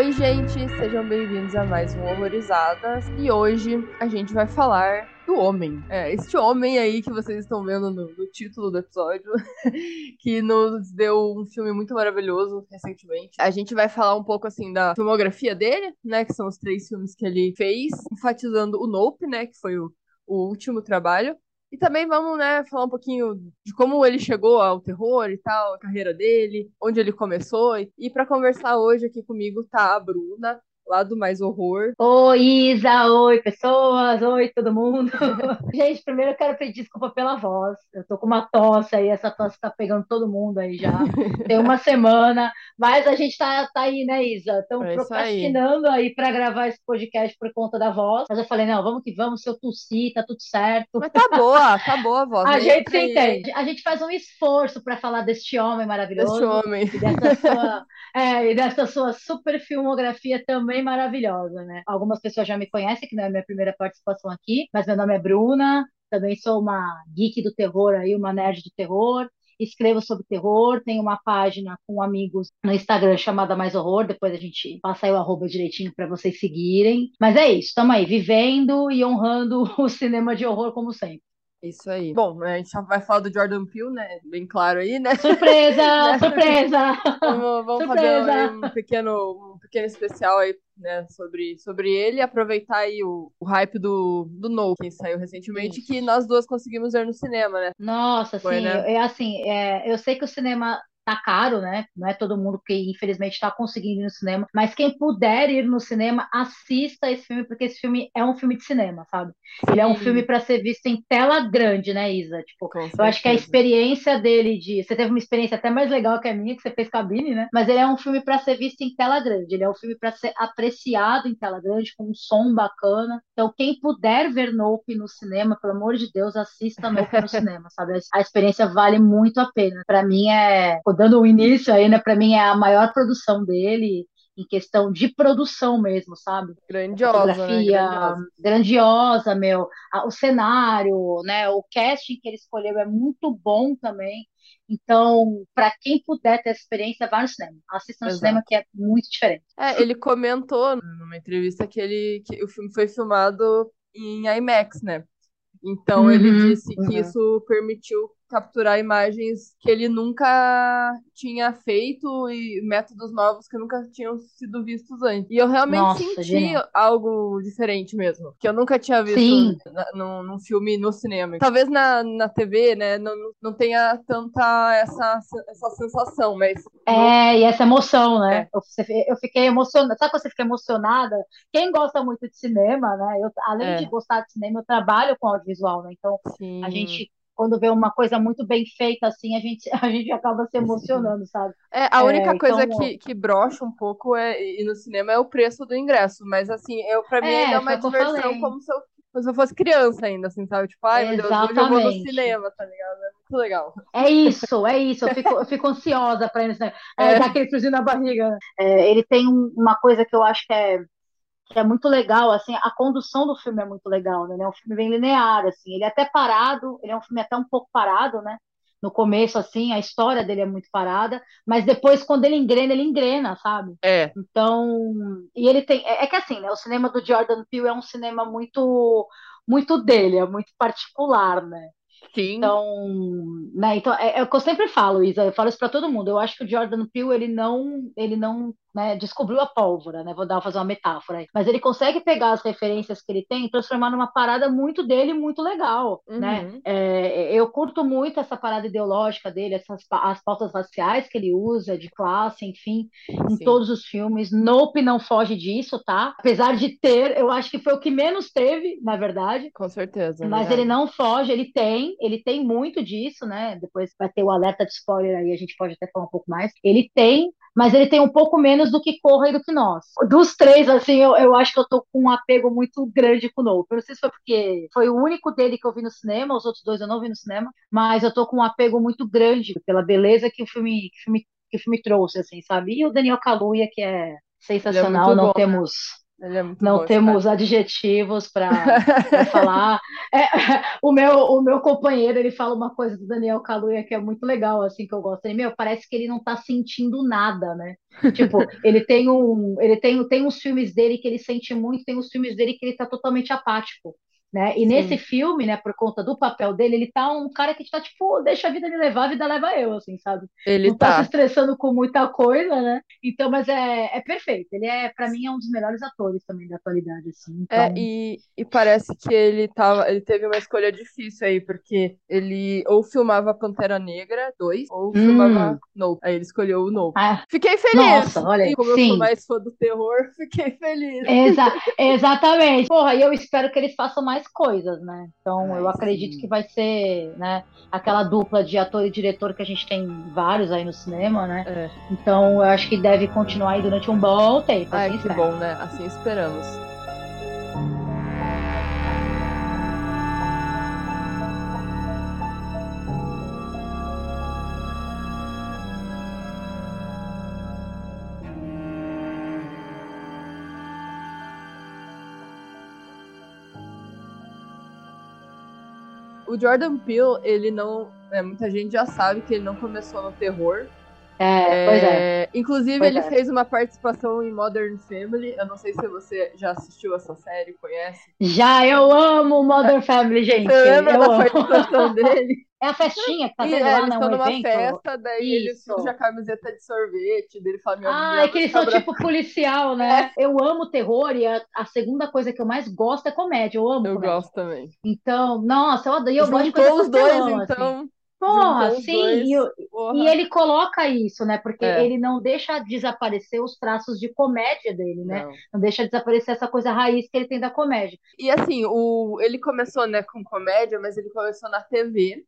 Oi, gente, sejam bem-vindos a mais um Horrorizadas. E hoje a gente vai falar do homem. É, este homem aí que vocês estão vendo no, no título do episódio, que nos deu um filme muito maravilhoso recentemente. A gente vai falar um pouco assim da filmografia dele, né? Que são os três filmes que ele fez, enfatizando o Nope, né? Que foi o, o último trabalho. E também vamos, né, falar um pouquinho de como ele chegou ao terror e tal, a carreira dele, onde ele começou. E para conversar hoje aqui comigo tá a Bruna, lá do Mais Horror. Oi, Isa, oi, pessoas, oi, todo mundo. Gente, primeiro eu quero pedir desculpa pela voz. Eu tô com uma tosse aí, essa tosse tá pegando todo mundo aí já. Tem uma semana, mas a gente tá, tá aí, né, Isa? Estamos É procrastinando aí para gravar esse podcast por conta da voz. Mas eu falei, não, vamos que vamos, se eu tossir, tá tudo certo. Mas tá boa, tá boa a voz. A gente se Aí, entende. A gente faz um esforço para falar deste homem maravilhoso. Este homem. E dessa sua, é, e dessa sua super filmografia também maravilhosa, né? Algumas pessoas já me conhecem, que não é minha primeira participação aqui, mas meu nome é Bruna, também sou uma geek do terror aí, uma nerd do terror. Escrevo sobre terror, tenho uma página com amigos no Instagram chamada Mais Horror, depois a gente passa aí o arroba direitinho para vocês seguirem. Mas é isso, estamos aí, vivendo e honrando o cinema de horror como sempre. Isso aí. Bom, a gente já vai falar do Jordan Peele, né? Bem claro aí, né? Surpresa, surpresa! Vamos, vamos Surpresa! fazer um pequeno, um pequeno especial aí, né, sobre, sobre ele, aproveitar aí o, o hype do, do No, que saiu recentemente, que nós duas conseguimos ver no cinema, né? Nossa, Foi, assim, né? é assim, é, eu sei que o cinema tá caro, né? Não é todo mundo que infelizmente está conseguindo ir no cinema, mas quem puder ir no cinema, assista esse filme, porque esse filme é um filme de cinema, sabe? Ele é um filme para ser visto em tela grande, né, Isa? Tipo, Com eu acho que a certeza. experiência dele de. Você teve uma experiência até mais legal que a minha, que você fez cabine, né? Mas ele é um filme para ser visto em tela grande. Ele é um filme para ser apreciado em tela grande, com um som bacana. Então, quem puder ver Nope no cinema, pelo amor de Deus, assista Nope no cinema, sabe? A experiência vale muito a pena. Para mim é. Dando o início aí, né? Para mim é a maior produção dele. Em questão de produção mesmo, sabe? Grandiosa, né? fotografia Grandiosa. grandiosa, meu, o cenário, né, o casting que ele escolheu é muito bom também. Então, para quem puder ter essa experiência, vá no cinema. Assista no Exato. cinema que é muito diferente. É, ele comentou numa entrevista que, ele, que o filme foi filmado em IMAX, né? Então ele Uhum, disse que uhum. isso permitiu capturar imagens que ele nunca tinha feito e métodos novos que nunca tinham sido vistos antes. E eu realmente Nossa, senti genial. algo diferente mesmo, que eu nunca tinha visto Sim. na- num, num filme no cinema. Talvez na, na TV, né, não, não tenha tanta essa, essa sensação, mas É, e essa emoção, né? É. Eu fiquei emocionada. Sabe quando você fica emocionada? Quem gosta muito de cinema, né? Eu, além É. de gostar de cinema, eu trabalho com audiovisual, né? Então, sim, a gente, quando vê uma coisa muito bem feita assim, a gente, a gente acaba se emocionando, sabe? É, a É, única coisa então- que, que brocha um pouco é, e no cinema é o preço do ingresso, mas assim, eu, pra mim É, é uma diversão como se eu, como se eu fosse criança ainda, assim, sabe? Tipo, ai meu Deus, hoje eu vou no cinema, tá ligado? É muito legal. É isso, é isso. Eu fico, eu fico ansiosa para ir no cinema. É, É. dá aquele friozinho na barriga. É, ele tem um- uma coisa que eu acho que é, que é muito legal, assim, a condução do filme é muito legal, né? É um filme bem linear, assim. Ele é até parado, ele é um filme até um pouco parado, né? No começo, assim, a história dele é muito parada, mas depois, quando ele engrena, ele engrena, sabe? É, Então, e ele tem, é, é que assim, né? O cinema do Jordan Peele é um cinema muito, muito dele, é muito particular, né? sim. Então, né, então é, é o que eu sempre falo, Isa, eu falo isso para todo mundo. Eu acho que o Jordan Peele ele não, ele não, né, descobriu a pólvora, né? Vou dar fazer uma metáfora aí. Mas ele consegue pegar as referências que ele tem e transformar numa parada muito dele, muito legal, né? Uhum. É, eu curto muito essa parada ideológica dele, essas as pautas raciais que ele usa, de classe, enfim, em Sim. todos os filmes. Nope não foge disso, tá? Apesar de ter, eu acho que foi o que menos teve, na verdade. Com certeza. é Mas verdade. ele não foge, ele tem, ele tem muito disso, né? Depois vai ter o alerta de spoiler aí, a gente pode até falar um pouco mais. Ele tem, mas ele tem um pouco menos do que Corra e do que nós. Dos três, assim, eu, eu acho que eu tô com um apego muito grande com o Nope. Eu Não sei se foi porque foi o único dele que eu vi no cinema, os outros dois eu não vi no cinema, mas eu tô com um apego muito grande pela beleza que o filme, que o filme, que o filme trouxe, assim, sabe? E o Daniel Kaluuya, que é sensacional, muito não bom, né? temos Ele é Não bom, temos cara. adjetivos para falar. É, o meu, o meu companheiro, ele fala uma coisa do Daniel Kaluuya que é muito legal, assim, que eu gosto. Ele, meu, parece que ele não tá sentindo nada, né? Tipo, ele tem um, ele tem, tem uns filmes dele que ele sente muito, tem uns filmes dele que ele tá totalmente apático. Né? E nesse Sim, filme, né, por conta do papel dele, ele tá um cara que tá tipo, deixa a vida me levar, a vida leva eu, assim, sabe? ele Não tá se tá. estressando com muita coisa, né? Então, mas é, é perfeito. Ele é, para mim, é um dos melhores atores também da atualidade, assim. É, Então, e, e parece que ele tava, ele teve uma escolha difícil aí, porque ele ou filmava Pantera Negra 2 ou filmava hum, Nope. Aí ele escolheu o Nope. ah, Fiquei feliz! nossa, olha, E como eu sou sim, mais fã do terror, fiquei feliz. exa exatamente. Porra, e eu espero que eles façam mais coisas, né? Então, eu Ai, acredito que sim. vai ser, né, aquela dupla de ator e diretor que a gente tem vários aí no cinema, né? É. Então, eu acho que deve continuar aí durante um bom tempo, Ai, assim que espero. bom, né? Assim esperamos. O Jordan Peele, ele não. é, muita gente já sabe que ele não começou no terror. É, pois é, É, inclusive, pois ele é. fez uma participação em Modern Family. Eu não sei se você já assistiu essa série, conhece. Já eu amo Modern Family, Você gente. lembra Eu da amo. participação dele? É a festinha que tá tendo é, lá, né? Um numa evento. festa, daí ele surge a Isso. camiseta de sorvete, dele fala: Ah, é que eles são tipo policial, né? É, Eu amo terror e a, a segunda coisa que eu mais gosto é comédia. Eu amo eu comédia. gosto também. Então, nossa, eu adoro. Eu gosto de coisa Juntou os dois, pastelão, assim. então. Porra, Juntou os sim. E, e Porra. ele coloca isso, né? Porque É, ele não deixa desaparecer os traços de comédia dele, né? não. Não deixa desaparecer essa coisa raiz que ele tem da comédia. E assim, o, ele começou, né, com comédia, mas ele começou na TV.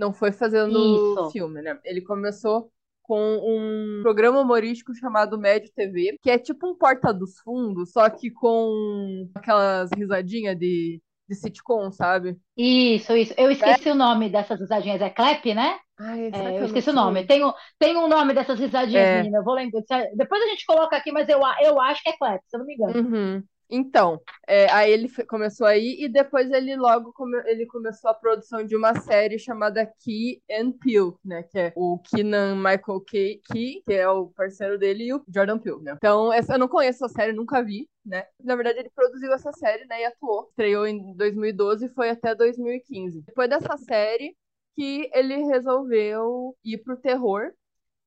Não foi fazendo Isso. filme, né? Ele começou com um programa humorístico chamado Médio TV, que é tipo um Porta dos Fundos, só que com aquelas risadinhas de, de sitcom, sabe? Isso, isso. Eu esqueci o nome dessas risadinhas. É clap, né? Ai, É, eu esqueci o nome. Tem, um- tem um nome dessas risadinhas, É. menina. Eu vou lembrar. Depois a gente coloca aqui, mas eu, eu acho que é clap, se eu não me engano. Uhum. Então, é, aí ele começou aí e depois ele logo come- ele começou a produção de uma série chamada Key and Peele, né? Que é o Keenan Michael Key, Key, que é o parceiro dele, e o Jordan Peele, né? Então, essa, eu não conheço a série, nunca vi, né? Na verdade, ele produziu essa série, né? E atuou. Estreou em 2012 e foi até 2015. Depois dessa série que ele resolveu ir pro terror,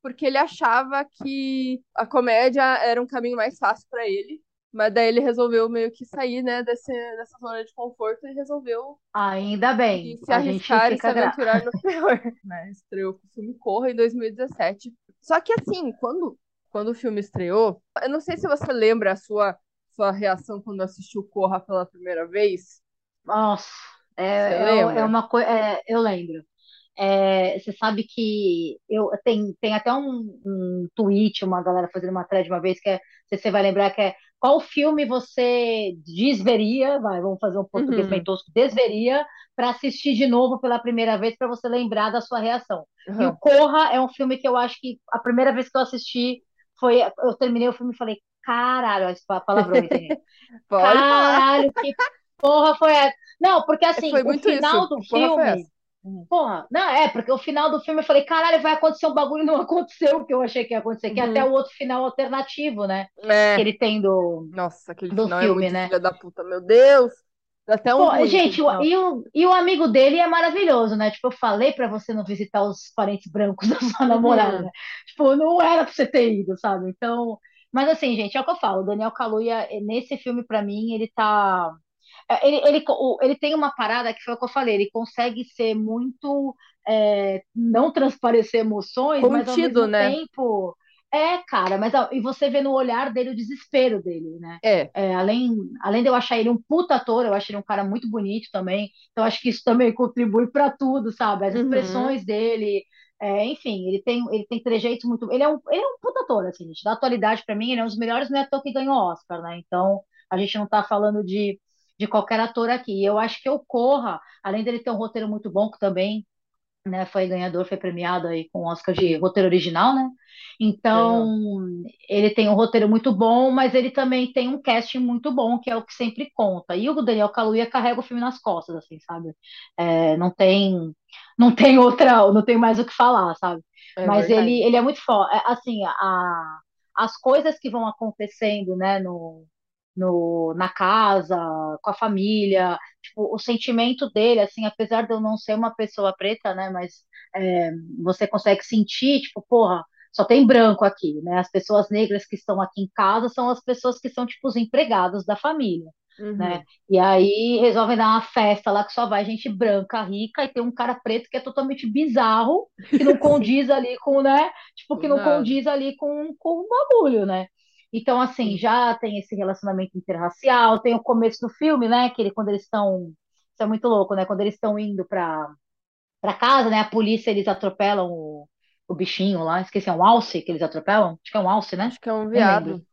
porque ele achava que a comédia era um caminho mais fácil pra ele. Mas daí ele resolveu meio que sair, né, desse, dessa zona de conforto e resolveu Ainda bem. se arriscar e se fica gra... aventurar no terror, né? Estreou com o filme Corra em 2017. Só que assim, quando, quando o filme estreou, eu não sei se você lembra a sua, sua reação quando assistiu Corra pela primeira vez. Nossa, é, é, é uma coisa. eu lembro. É, você sabe que eu tem, tem até um, um tweet, uma galera fazendo uma thread uma vez que é, você vai lembrar que é qual filme você desveria, vai, vamos fazer um português bem Uhum, tosco, desveria para assistir de novo pela primeira vez para você lembrar da sua reação. E o uhum. Corra é um filme que eu acho que a primeira vez que eu assisti foi, eu terminei o filme e falei, caralho, esse pa- palavrões, hein? Pode falar. Caralho, que porra foi essa? Não, porque É, assim, Foi o muito isso. final do filme. Uhum. Porra, não, é, porque o final do filme eu falei, caralho, vai acontecer um bagulho e não aconteceu o que eu achei que ia acontecer, que é até Uhum. o outro final alternativo, né? Que É. ele tem do, Nossa, aquele do final é filme, muito né? filha da puta, meu Deus. Até um Pô, gente, o- e o, e o amigo dele é maravilhoso, né? Tipo, eu falei pra você não visitar os parentes brancos da sua namorada, né? Uhum. Tipo, não era pra você ter ido, sabe? Então, mas assim, gente, é o que eu falo, o Daniel Kaluuya, nesse filme, pra mim, ele tá É, Ele, ele, o- ele tem uma parada que foi o que eu falei, ele consegue ser muito, é, não transparecer emoções, mas ao Contido, mesmo né? tempo, é, cara, mas ó, e você vê no olhar dele o desespero dele, né? É. É, além, além de eu achar ele um puta ator, eu acho ele um cara muito bonito também, então acho que isso também contribui pra tudo, sabe? As Uhum. expressões dele, é, enfim, ele tem, ele tem trejeitos muito. Ele é um, ele é um puta ator, assim, gente. Da atualidade, pra mim, ele é um dos melhores, não é ator que ganhou Oscar, né? Então, a gente não tá falando de de qualquer ator aqui. E eu acho que o Corra, além dele ter um roteiro muito bom, que também né? Foi ganhador, foi premiado aí com o Oscar de roteiro original, né? Então, ele tem um roteiro muito bom, mas ele também tem um casting muito bom, que é o que sempre conta. E o Daniel Kaluuya carrega o filme nas costas, assim, sabe? É, não tem, não tem outra, não tem mais o que falar, sabe? É Mas verdade. ele, ele é muito forte. Assim, a, as coisas que vão acontecendo, né, no, no, na casa, com a família, tipo, o sentimento dele, assim, apesar de eu não ser uma pessoa preta, né, mas é, você consegue sentir, tipo, porra, só tem branco aqui, né? As pessoas negras que estão aqui em casa são as pessoas que são, tipo, os empregados da família. Né? Uhum. E aí resolvem dar uma festa lá que só vai gente branca, rica, e tem um cara preto que é totalmente bizarro, que não condiz ali com, né? Tipo, que não nada. condiz ali com, com o bagulho, né? Então, assim, Sim. já tem esse relacionamento interracial, tem o começo do filme, né? Que ele, quando eles estão. Isso é muito louco, né? Quando eles estão indo pra, pra casa, né? A polícia, eles atropelam o, o bichinho lá. Esqueci, é um alce que eles atropelam? Acho que é um alce, né? Acho que é um veado.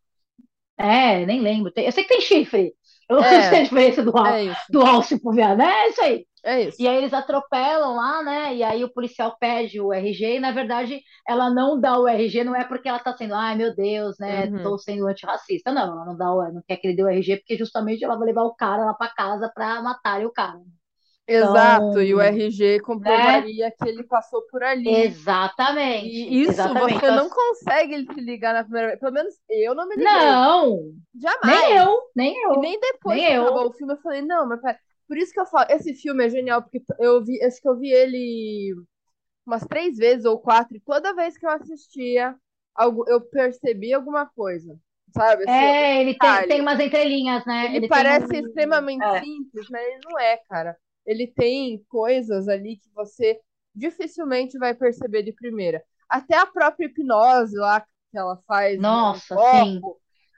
É, nem lembro. Tem- Eu sei que tem chifre. Eu não sei É, a diferença do, é isso. do alce pro viado. É isso aí. É E isso. aí eles atropelam lá, né? E aí o policial pede o RG, e na verdade ela não dá o RG, não é porque ela tá sendo, ai meu Deus, né? Tô Uhum. sendo antirracista. Não, ela não dá o, não quer que ele dê o RG, porque justamente ela vai levar o cara lá pra casa pra matar o cara. Exato, e o Então, RG né? comprovaria que ele passou por ali. E Exatamente, isso exatamente. você Então, não consegue se ligar na primeira vez. Pelo menos eu não me liguei. não, nem Jamais. eu, nem E eu, nem depois nem que eu. acabou o filme, eu falei, não, mas pera. Por isso que eu falo, esse filme é genial, porque eu vi, acho que eu vi ele umas três vezes ou quatro, e toda vez que eu assistia, algo, eu percebi alguma coisa, sabe? Assim, É, ele tem, tem umas entrelinhas, né? Ele Ele parece um. extremamente É, simples, mas ele não é, cara. Ele tem coisas ali que você dificilmente vai perceber de primeira. Até a própria hipnose lá que ela faz no, no nossa, sim.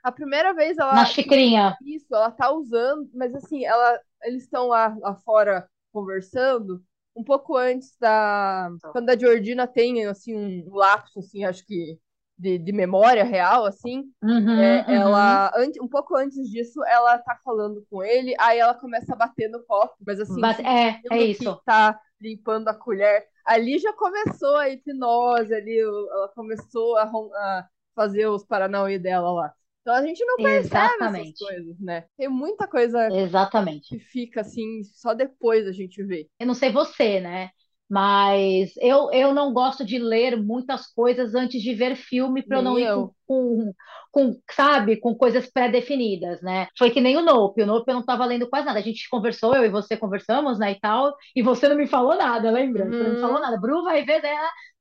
A primeira vez Na ela xicrinha. isso, ela tá usando, mas assim, ela, eles estão lá, lá fora conversando, um pouco antes da. Quando a Georgina tem assim, um lapso, assim, acho que de, de memória real, assim. Uhum, é, uhum. ela, ante- um pouco antes disso, ela tá falando com ele, aí ela começa a bater no copo, mas assim, Mas é, é isso. tá limpando a colher. Ali já começou a hipnose, ali ela começou a, a fazer os paranauê dela lá. Então a gente não percebe essas Exatamente. coisas, né? Tem muita coisa Exatamente. que fica assim, só depois a gente vê. Eu não sei você, né? Mas eu, eu não gosto de ler muitas coisas antes de ver filme para eu não ir com, eu. com, com, sabe, com coisas pré-definidas, né? Foi que nem o Nope. O Nope eu não estava lendo quase nada. A gente conversou, eu e você conversamos, né, e tal, e você não me falou nada, lembra? Você não me falou Uhum, nada. Bru vai ver, né?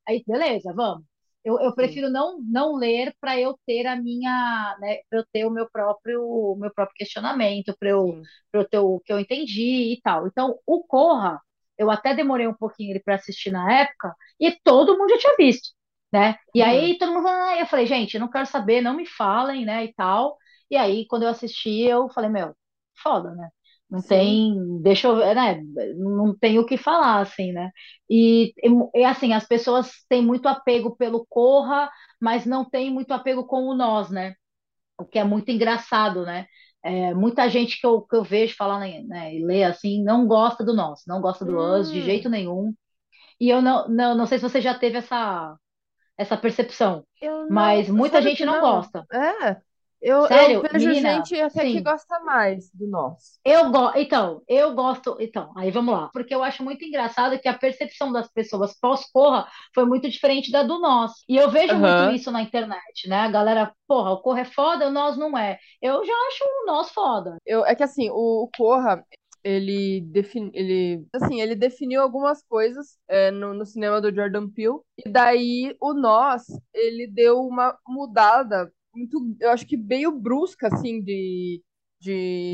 Aí, beleza, vamos. Eu, eu sim, prefiro não, não ler para eu ter a minha, né, para eu ter o meu próprio, o meu próprio questionamento, para eu, eu ter o que eu entendi e tal. Então, o Corra eu até demorei um pouquinho ele para assistir na época e todo mundo já tinha visto, né? E Uhum, aí todo mundo, ah, eu falei, gente, eu não quero saber, não me falem, né, e tal. E aí quando eu assisti, eu falei, meu, foda, né? Não sim. tem, deixa eu ver, né? Não tem o que falar, assim, né? E, e assim, as pessoas têm muito apego pelo Corra, mas não tem muito apego com o nós, né? o que é muito engraçado, né? É, muita gente que eu, que eu vejo falar né, e ler assim não gosta do nosso, não gosta do Us de jeito Hum, nenhum. E eu não, não, não sei se você já teve essa, essa percepção, não. mas muita gente não não? gosta. É. Eu, eu Sério, vejo menina, gente até que sim. gosta mais do nosso. Eu go... Então, eu gosto. Então, aí vamos lá. Porque eu acho muito engraçado que a percepção das pessoas pós-Corra foi muito diferente da do nós. E eu vejo muito Aham. isso na internet, né? A galera, porra, o Corra é foda, o nós não é. Eu já acho o nós foda. Eu, é que assim, o, o Corra, ele, defini, ele, assim, ele definiu algumas coisas é, no, no cinema do Jordan Peele, e daí o Nós, ele deu uma mudada muito, eu acho que meio brusca, assim, de,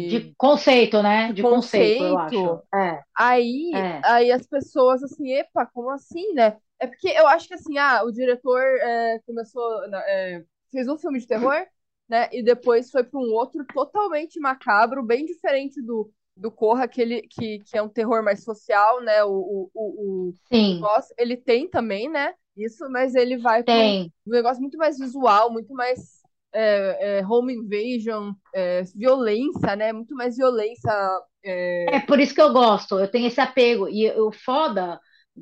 De de, conceito, né? de De conceito, eu conceito. acho. É, Aí, é. aí as pessoas, assim, epa, como assim, né? É porque eu acho que, assim, ah, o diretor é, começou, é, fez um filme de terror, né? E depois foi para um outro totalmente macabro, bem diferente do, do Corra, que, ele, que, que é um terror mais social, né? O, o, o, o, Sim, Nós, ele tem também, né? Isso, mas ele vai para um negócio muito mais visual, muito mais é, é, home invasion, é, violência, né? Muito mais violência. É É... por isso que eu gosto. Eu tenho esse apego. E o foda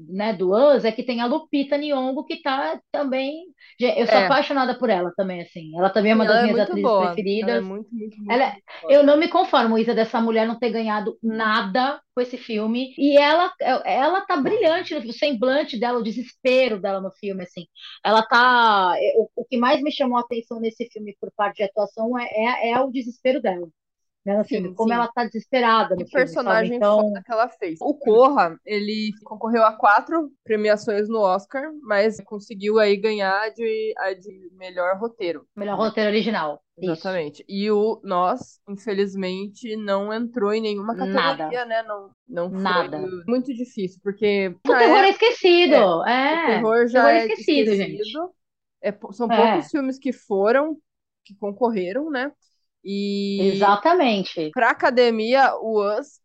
né, do Us é que tem a Lupita Nyong'o que tá também, eu sou É, apaixonada por ela também, assim. Ela também é uma das ela é minhas atrizes boa. Ela é preferidas. muito, muito, muito, Ela, é- eu não me conformo, Isa, dessa mulher não ter ganhado nada com esse filme. E ela, ela tá brilhante, o semblante dela, o desespero dela no filme, assim. Ela tá. O, o que mais me chamou a atenção nesse filme por parte de atuação é, é, é o desespero dela. Né, filme, Sim, como sim. ela tá desesperada Que personagem Então, foda que ela fez. O Corra, ele concorreu a quatro premiações no Oscar, mas conseguiu aí ganhar de, a de melhor roteiro. melhor roteiro original. Isso. Exatamente. E o Nós, infelizmente, não entrou em nenhuma categoria, né? Não, não foi Nada. muito difícil, porque O terror é esquecido. o É. terror já terror é esquecido, esquecido. gente. É são É. poucos filmes que foram, que concorreram, né? E Exatamente. pra academia, o Us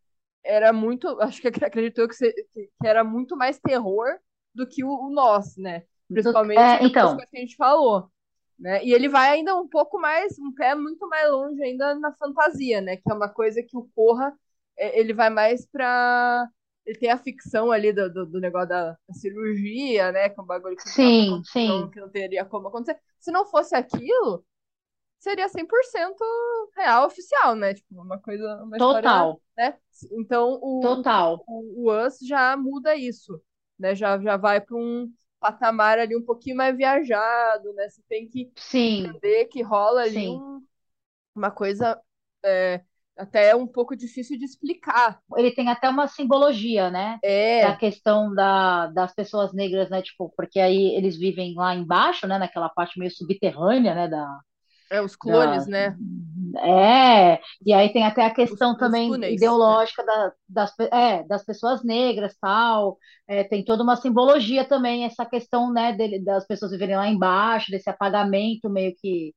era muito. Acho que acreditou que, que era muito mais terror do que o, o Nós, né? Principalmente é, pelas então. coisas que a gente falou. Né? E ele vai ainda um pouco mais, um pé muito mais longe ainda na fantasia, né? Que é uma coisa que o Corra, é, ele vai mais pra. Ele tem a ficção ali do, do, do negócio da cirurgia, né? Que é um bagulho que, Sim, não, sim. que não teria como acontecer. Se não fosse aquilo, seria 100% real oficial, né? Tipo, uma coisa, uma história, Total. né? Então, o, Total. o, o Us já muda isso, né? Já, já vai para um patamar ali um pouquinho mais viajado, né? Você tem que Sim, entender que rola ali um- uma coisa é, até um pouco difícil de explicar. Ele tem até uma simbologia, né? É a É, questão da, das pessoas negras, né? Tipo, porque aí eles vivem lá embaixo, né? Naquela parte meio subterrânea, né? Da, é os clones, da, né? É, e aí tem até a Os, questão os também túneis, né? ideológica da- das, é, das pessoas negras, tal. É, tem toda uma simbologia também, essa questão, né, dele- das pessoas viverem lá embaixo, desse apagamento meio que.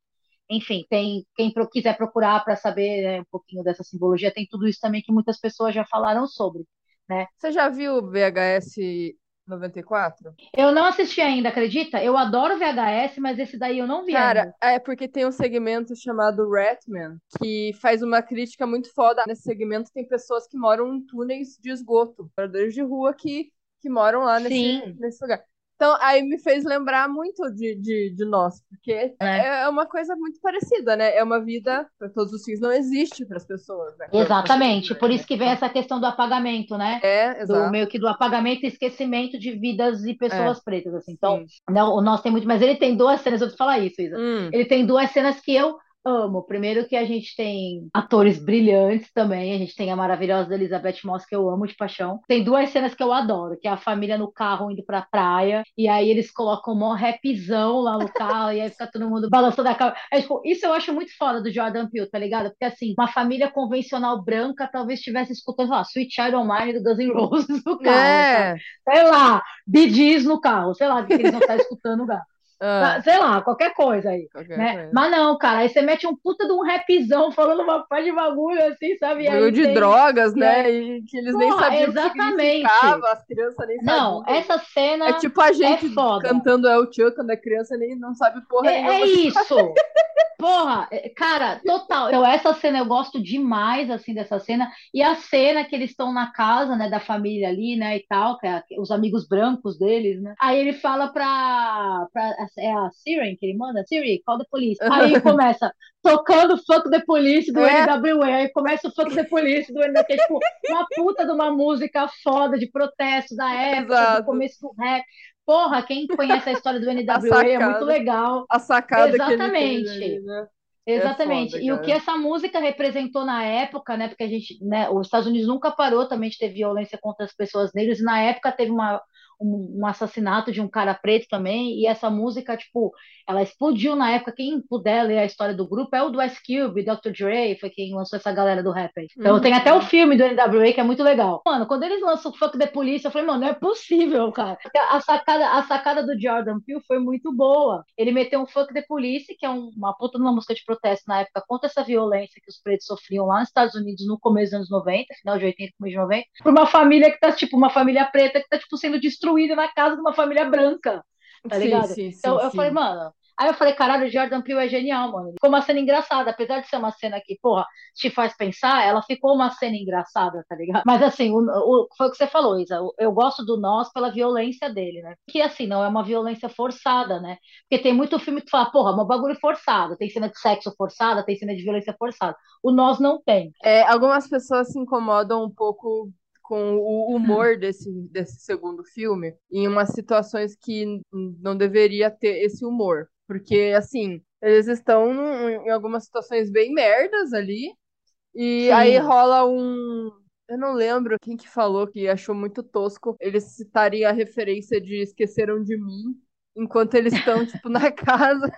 Enfim, tem quem quiser procurar para saber, né, um pouquinho dessa simbologia, tem tudo isso também que muitas pessoas já falaram sobre, né? Você já viu o VHS 94? Eu não assisti ainda, acredita? Eu adoro VHS, mas esse daí eu não vi Cara, ainda. é porque tem um segmento chamado Ratman, que faz uma crítica muito foda. Nesse segmento tem pessoas que moram em túneis de esgoto, moradores de rua que, que moram lá nesse, Sim, nesse lugar. Então, aí me fez lembrar muito de, de, de nós, porque né? é é uma coisa muito parecida, né? É uma vida para todos os fins, não existe para as pessoas, né? Exatamente, por isso que vem essa questão do apagamento, né? É, do exato. meio que do apagamento e esquecimento de vidas e É, pessoas pretas, assim. Então, sim. não, o nosso tem muito, mas ele tem duas cenas, eu vou te falar isso, Isa. Hum, Ele tem duas cenas que eu amo. Primeiro que a gente tem atores brilhantes também, a gente tem a maravilhosa Elizabeth Moss que eu amo de paixão. Tem duas cenas que eu adoro, que é a família no carro indo pra praia e aí eles colocam um rapzão lá no carro e aí fica todo mundo balançando a cabeça. É, tipo, isso eu acho muito foda do Jordan Peele, tá ligado? Porque assim, uma família convencional branca talvez estivesse escutando, sei lá, Sweet Child O' Mine do Guns N' Roses no carro, é. sei lá, Bee Gees no carro, sei lá, o que eles vão estar escutando no carro. Ah, Sei lá, qualquer coisa aí, qualquer né? coisa. Mas não, cara, aí você mete um puta de um rapzão falando uma parte de bagulho assim, sabe? Bagulho de tem. drogas, né? E que eles nem sabiam o que exatamente. significava, as crianças nem Não, sabiam. essa É cena tipo a é gente foda. cantando El quando é criança nem não sabe porra É, é nenhuma. isso. Porra, é, cara, total. Então, essa cena eu gosto demais, assim, dessa cena. E a cena que eles estão na casa, né, da família ali, né, e tal, que é a- os amigos brancos deles, né? Aí ele fala pra, pra é a Siren que ele manda? Siri, call the police. Aí começa tocando Fuck the Police do É. NWA. Aí começa o Fuck the Police do NWA, que é tipo uma puta de uma música foda de protesto da época, do Exato. começo do rap. Porra, quem conhece a história do NWA é muito sacada. legal. A sacada que ele fez Exatamente. ali, né? Exatamente. foda, e o que essa música representou na época, né? Porque a gente, né, os Estados Unidos nunca parou também de ter violência contra as pessoas negras, e na época teve uma, um, um assassinato de um cara preto também, e essa música, tipo, ela explodiu na época. Quem puder ler a história do grupo é o do Ice Cube, Dr. Dre, foi quem lançou essa galera do rap aí. Então Uhum. tem até o filme do NWA que é muito legal. Mano, quando eles lançam o Fuck the Police, eu falei, mano, não é possível, cara. A sacada, a sacada do Jordan Peele foi muito boa. Ele meteu um Fuck the Police, que é um- uma puta de uma música de protesto na época contra essa violência que os pretos sofriam lá nos Estados Unidos no começo dos anos 90, final de 80, começo de 90, por uma família que tá, tipo, uma família preta que tá, tipo, sendo destruída na casa de uma família branca, tá Sim, ligado? sim, Então sim, eu falei, sim. mano, Aí eu falei, caralho, o Jordan Peele é genial, mano. Ficou uma cena engraçada, apesar de ser uma cena que, porra, te faz pensar, ela ficou uma cena engraçada, tá ligado? Mas assim, o, o, foi o que você falou, Isa. Eu gosto do Nós pela violência dele, né? Que assim, não é uma violência forçada, né? Porque tem muito filme que fala, porra, é um bagulho forçado, tem cena de sexo forçada, tem cena de violência forçada. O Nós não tem. É, algumas pessoas se incomodam um pouco com o humor desse, desse segundo filme em umas situações que não deveria ter esse humor. Porque, assim, eles estão em algumas situações bem merdas ali, e Sim. aí rola um. Eu não lembro quem que falou que achou muito tosco eles citarem a referência de Esqueceram de Mim, enquanto eles estão, tipo, na casa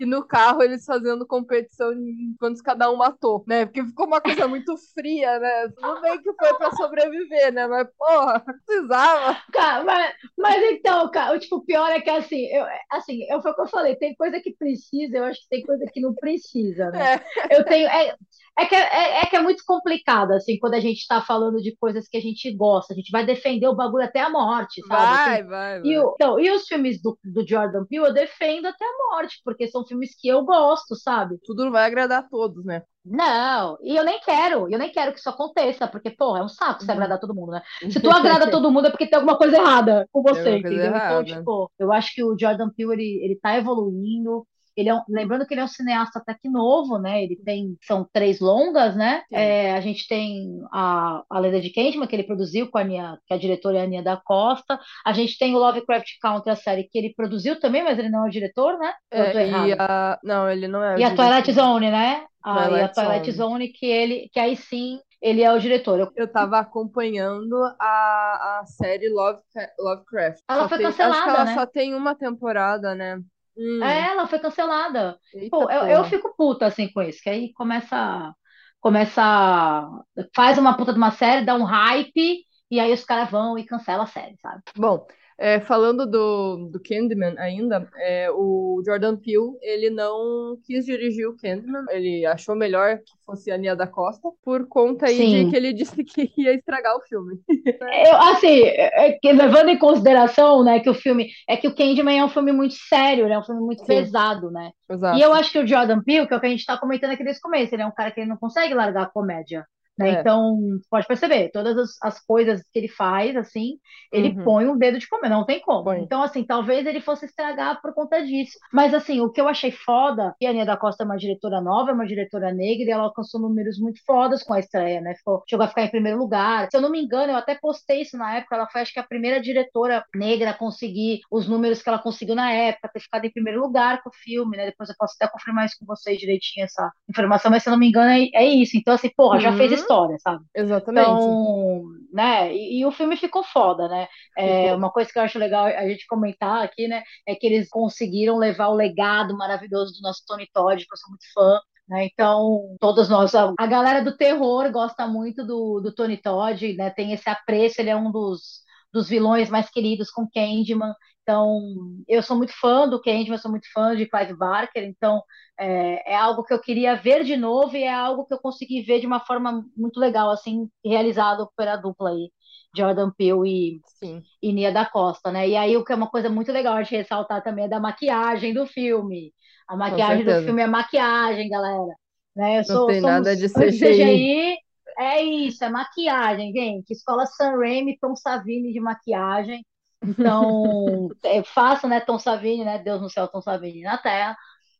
e no carro eles fazendo competição enquanto cada um matou, né? Porque ficou uma coisa muito fria, né? Tudo bem que foi pra sobreviver, né? Mas, porra, precisava. Cara, mas, mas então, cara, o tipo, pior é que assim, eu, assim, eu, foi o que eu falei, tem coisa que precisa, eu acho que tem coisa que não precisa, né? É. Eu tenho. É, é que é, é, é, que é muito complicado, assim, quando a gente está falando de coisas que a gente gosta. A gente vai defender o bagulho até a morte, sabe? Vai, assim, vai, vai. E, o, então, e os filmes do, do Jordan Peele eu defendo até a morte, porque são filmes que eu gosto, sabe? Tudo não vai agradar a todos, né? Não, e eu nem quero, eu nem quero que isso aconteça, porque, porra, é um saco você uhum. agradar todo mundo, né? Se tu agrada todo mundo é porque tem alguma coisa errada com você, entendeu? Então, errada. Então, tipo, eu acho que o Jordan Peele, ele, ele tá evoluindo, ele é um, lembrando que ele é um cineasta até que novo, né? Ele tem são três longas, né? É, a gente tem a, a Lenda de Candyman, que ele produziu com a Ania, que é a diretora é a Ania da Costa. A gente tem o Lovecraft Country, a série que ele produziu também, mas ele não é o diretor, né? É, e a... Não, ele não é. E a Twilight Zone, né? Twilight e a Twilight Zone. Zone, que ele, que aí sim ele é o diretor. Eu, eu tava acompanhando a, a série Love, Lovecraft. Ela só foi tem, cancelada, Acho que ela né? só tem uma temporada, né? Hum. É, ela foi cancelada. Eita, Pô, eu, eu fico puta assim com isso, que aí começa, começa, faz uma puta de uma série, dá um hype, e aí os caras vão e cancela a série, sabe? Bom, é, falando do, do Candyman ainda, é, o Jordan Peele, ele não quis dirigir o Candyman, ele achou melhor que fosse a Nia da Costa, por conta aí Sim. de que ele disse que ia estragar o filme. Eu, assim, é, é levando em consideração, né, que o filme, é que o Candyman é um filme muito sério, né, é um filme muito Sim. pesado, né, Exato. e eu acho que o Jordan Peele, que é o que a gente tá comentando aqui desde o começo, ele é um cara que ele não consegue largar a comédia, né? É. Então, pode perceber, todas as, as, coisas que ele faz, assim, ele uhum. põe um dedo de comer, não tem como. Põe. Então, assim, talvez ele fosse estragar por conta disso. Mas, assim, o que eu achei foda, que a Aninha da Costa é uma diretora nova, é uma diretora negra, e ela alcançou números muito fodas com a estreia, né? Ficou, chegou a ficar em primeiro lugar. Se eu não me engano, eu até postei isso na época, ela foi, acho que, a primeira diretora negra a conseguir os números que ela conseguiu na época, ter ficado em primeiro lugar com o filme, né? Depois eu posso até confirmar isso com vocês direitinho, essa informação, mas se eu não me engano, é, é isso. Então, assim, porra, uhum. já fez isso história, sabe? Exatamente. Então, né? E, e o filme ficou foda, né? É, uma coisa que eu acho legal a gente comentar aqui, né? É que eles conseguiram levar o legado maravilhoso do nosso Tony Todd, que eu sou muito fã. Né? Então, todos nós, a galera do terror gosta muito do, do Tony Todd, né? Tem esse apreço, ele é um dos, dos vilões mais queridos com Candyman. Então, eu sou muito fã do Candyman, sou muito fã de Clive Barker, então é, é, algo que eu queria ver de novo e é algo que eu consegui ver de uma forma muito legal, assim, realizado pela dupla aí, Jordan Peele e, Sim. e Nia da Costa, né? E aí o que é uma coisa muito legal de ressaltar também é da maquiagem do filme. A maquiagem do filme é maquiagem, galera. Né? Eu Não sou, tem nada de CGI. CGI. É isso, é maquiagem, gente. Escola San Remi, Tom Savini de maquiagem. Então, é, faça, né, Tom Savini, né? Deus no céu, Tom Savini na terra.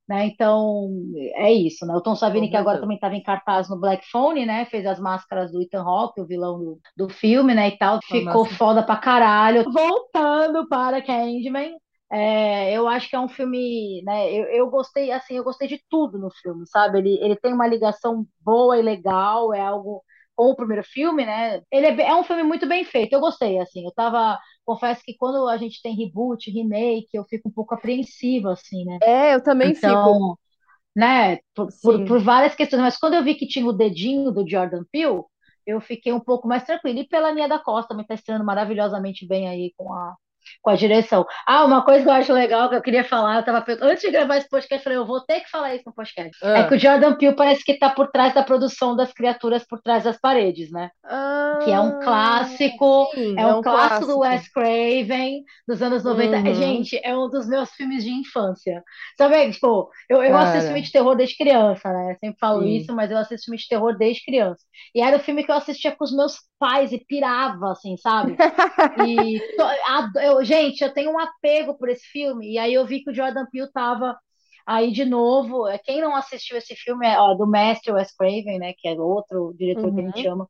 Né? Então, é isso, né? O Tom Savini, que agora também estava em cartaz no Black Phone, né? Fez as máscaras do Ethan Hawke, o vilão do, do filme, né? E tal. Ficou massa. foda pra caralho. Voltando para Candyman, é, eu acho que é um filme, né? Eu, eu gostei, assim, eu gostei de tudo no filme, sabe? Ele, ele tem uma ligação boa e legal, é algo com o primeiro filme, né? Ele é, é, um filme muito bem feito. Eu gostei, assim. Eu tava, confesso que quando a gente tem reboot, remake, eu fico um pouco apreensiva, assim, né? É, eu também então, fico. Né? Por, por, por, várias questões. Mas quando eu vi que tinha o dedinho do Jordan Peele, eu fiquei um pouco mais tranquila. E pela Nia da Costa, também tá estreando maravilhosamente bem aí com a com a direção. Ah, uma coisa que eu acho legal que eu queria falar, eu tava antes de gravar esse podcast, eu falei, eu vou ter que falar isso no podcast. É Ah, que o Jordan Peele parece que tá por trás da produção das criaturas por trás das paredes, né? Que é um ah, clássico, sim, é é um um clássico do clássico. Wes Craven dos anos 90. É, Uhum. Gente, é um dos meus filmes de infância. Sabe, tipo, eu, eu assisto filme Cara, de terror desde criança, né? Eu sempre falo sim. isso, mas eu assisto filme de terror desde criança. E era o filme que eu assistia com os meus pais e pirava, assim, sabe? E, a- eu, gente, eu tenho um apego por esse filme. E aí eu vi que o Jordan Peele tava aí de novo. É, Quem não assistiu esse filme é ó, do mestre Wes Craven, né? Que é outro diretor que a gente Uhum. ama.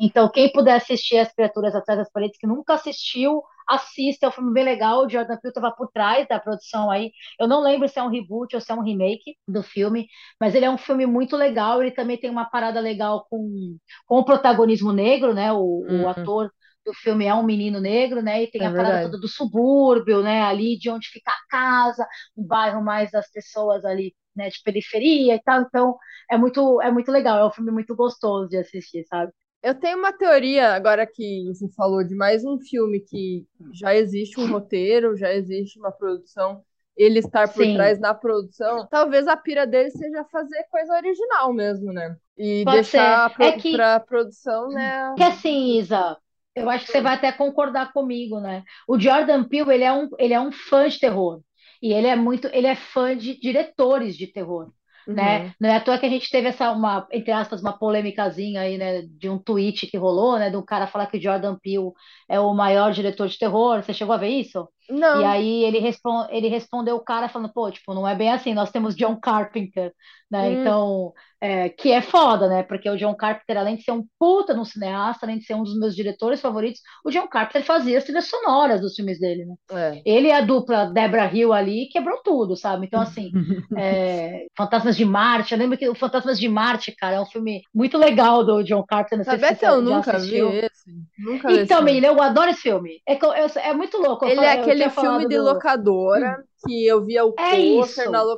Então, quem puder assistir As Criaturas Atrás das Paredes, que nunca assistiu, assista. É um filme bem legal. O Jordan Peele estava por trás da produção aí. Eu não lembro se é um reboot ou se é um remake do filme, mas ele é um filme muito legal. Ele também tem uma parada legal com, com o protagonismo negro, né? O, o Hum, ator do filme é um menino negro, né? E tem é a parada toda do subúrbio, né? Ali de onde fica a casa, um bairro mais das pessoas ali, né? De periferia e tal. Então, é muito, é muito legal. É um filme muito gostoso de assistir, sabe? Eu tenho uma teoria, agora que você falou de mais um filme que já existe um roteiro, já existe uma produção, ele estar por trás Sim, na produção, talvez a pira dele seja fazer coisa original mesmo, né? E pode deixar É pro, que pra produção, né? Que assim, Isa, eu acho que você vai até concordar comigo, né? O Jordan Peele, ele é um, ele é um fã de terror. E ele é muito, ele é fã de diretores de terror, né? Uhum. Não é à toa que a gente teve essa, uma, entre aspas, uma polêmicazinha aí, né? De um tweet que rolou, né? De um cara falar que o Jordan Peele é o maior diretor de terror. Você chegou a ver isso? E Não. aí ele, respon ele respondeu o cara falando, pô, tipo, não é bem assim, nós temos John Carpenter, né? Hum, Então, é, que é foda, né? Porque o John Carpenter, além de ser um puta no cineasta, além de ser um dos meus diretores favoritos, o John Carpenter fazia as trilhas sonoras dos filmes dele, né? é. Ele e a dupla Debra Hill ali quebrou tudo, sabe? Então, assim, é, Fantasmas de Marte, eu lembro que o Fantasmas de Marte, cara, é um filme muito legal do John Carpenter, não sei se eu você já nunca vi assistiu. esse? Nunca vi esse Então, filme. menina, eu adoro esse filme. É, eu- eu- é muito louco. Eu, Ele é fa- eu aquele filme de do. locadora, que eu via o É pôster na isso,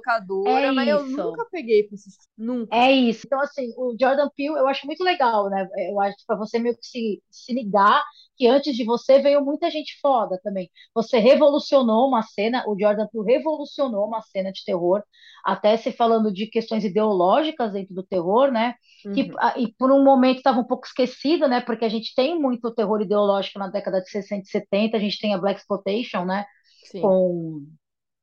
é locadora, mas eu isso. nunca peguei pra assistir. Nunca. É isso. Então, assim, o Jordan Peele eu acho muito legal, né? Eu acho para você meio que se, se ligar que antes de você veio muita gente foda também. Você revolucionou uma cena, o Jordan Peele revolucionou uma cena de terror, até se falando de questões ideológicas dentro do terror, né? Que, Uhum. ah, e por um momento estava um pouco esquecida, né? Porque a gente tem muito terror ideológico na década de 60 e 70, a gente tem a Black Exploitation, né? Sim. Com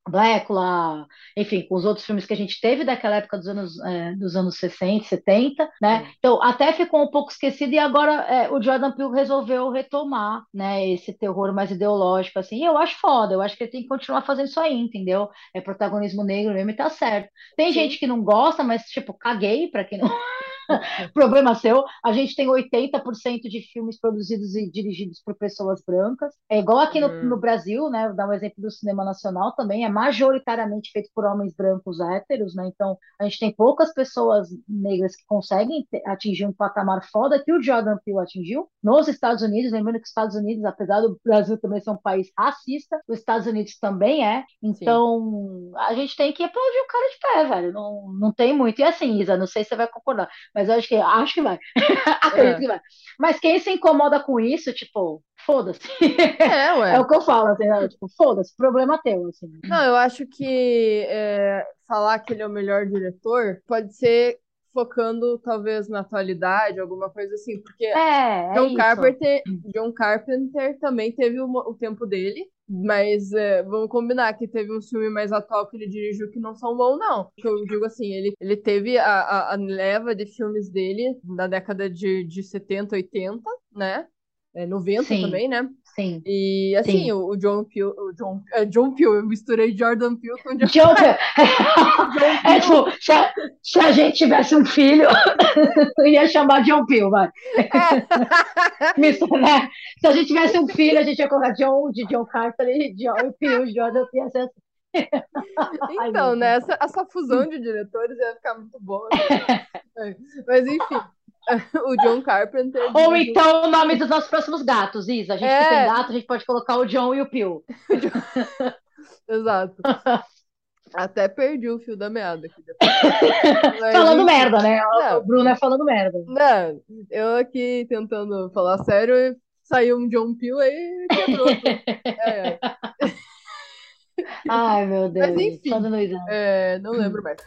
Drácula, enfim, com os outros filmes que a gente teve daquela época dos anos, é, dos anos 60, 70, né? Sim. Então, até ficou um pouco esquecido e agora é, o Jordan Peele resolveu retomar, né, esse terror mais ideológico, assim, e eu acho foda, eu acho que ele tem que continuar fazendo isso aí, entendeu? É protagonismo negro mesmo e tá certo. Tem gente Sim. que não gosta, mas, tipo, caguei pra quem não Problema seu. A gente tem 80% de filmes produzidos e dirigidos por pessoas brancas. É igual aqui no, no Hum, Brasil, né? Vou dar um exemplo do cinema nacional também. É majoritariamente feito por homens brancos héteros, né? Então, a gente tem poucas pessoas negras que conseguem atingir um patamar foda que o Jordan Peele atingiu nos Estados Unidos. Lembrando que os Estados Unidos, apesar do Brasil também ser um país racista, os Estados Unidos também é. sim. Então, a gente tem que aplaudir o cara de pé, velho. Não, não tem muito. E assim, Isa, não sei se você vai concordar. Mas eu acho que acho que vai. Acredito É. que vai. Mas quem se incomoda com isso, tipo, foda-se. É, É o ué. que eu falo, assim, né? Tipo, foda-se, problema teu, assim. Não, eu acho que é, falar que ele é o melhor diretor pode ser focando talvez na atualidade, alguma coisa assim, porque É, é John. Carpenter, John Carpenter também teve o, o tempo dele, mas é, vamos combinar que teve um filme mais atual que ele dirigiu que não são bons, não. Eu digo assim, ele, ele teve a, a, a leva de filmes dele na década de, de 70, 80, né? É, 90 Sim, também, né? sim, E assim, sim. o, o John Peele, o John, é, John Peele, eu misturei Jordan Peele com John! John É Peele. tipo, se a, se a gente tivesse um filho, ia chamar John Peele, vai. Isso, né? Se a gente tivesse um filho, a gente ia colocar John de John Carter e John Peele, Jordan ser assim. Ai, Então, meu né? Essa, essa fusão de diretores ia ficar muito boa. né? Mas enfim, o John Carpenter Ou então o nome dos nossos próximos gatos, Isa. A gente que tem É, gato, a gente pode colocar o John e o Peele. exato. Até perdi o fio da meada aqui. Mas falando enfim, merda, né? O não, Bruno é falando merda. não, eu aqui tentando falar sério, saiu um John Peel aí quebrou. É, é. Ai, meu Deus. Mas enfim, é, não lembro mais.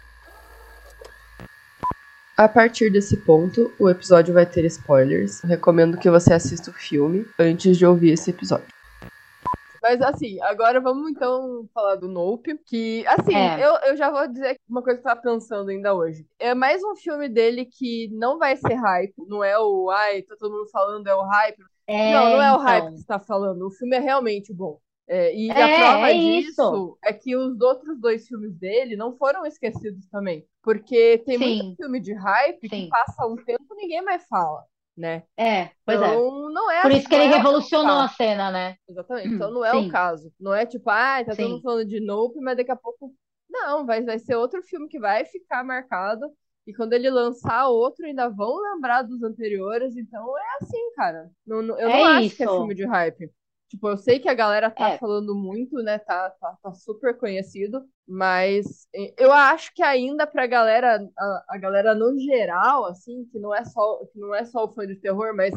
A partir desse ponto, o episódio vai ter spoilers. Recomendo que você assista o filme antes de ouvir esse episódio. Mas assim, agora vamos então falar do Nope. Que, assim, É. eu, eu já vou dizer uma coisa que eu tava pensando ainda hoje. É mais um filme dele que não vai ser hype. Não é o, ai, tá todo mundo falando, é o hype. É, não, não é o então. hype que você tá falando. O filme é realmente bom. É, e É, a prova é disso isso. é que os outros dois filmes dele não foram esquecidos também. Porque tem Sim. muito filme de hype que Sim. passa um tempo e ninguém mais fala, né? É, pois é. Então, não é Por isso que ele é revolucionou a cena, né? Exatamente. Então não é Sim. o caso. Não é tipo, ah, tá todo mundo falando de Nope, mas daqui a pouco. Não, vai, vai ser outro filme que vai ficar marcado. E quando ele lançar outro, ainda vão lembrar dos anteriores. Então é assim, cara. Não, não- eu É não acho que é isso. filme de hype. Tipo, eu sei que a galera tá É. falando muito, né? Tá, tá, tá super conhecido. Mas eu acho que ainda pra galera, a, a galera no geral, assim, que não é só, que não é só o fã de terror, mas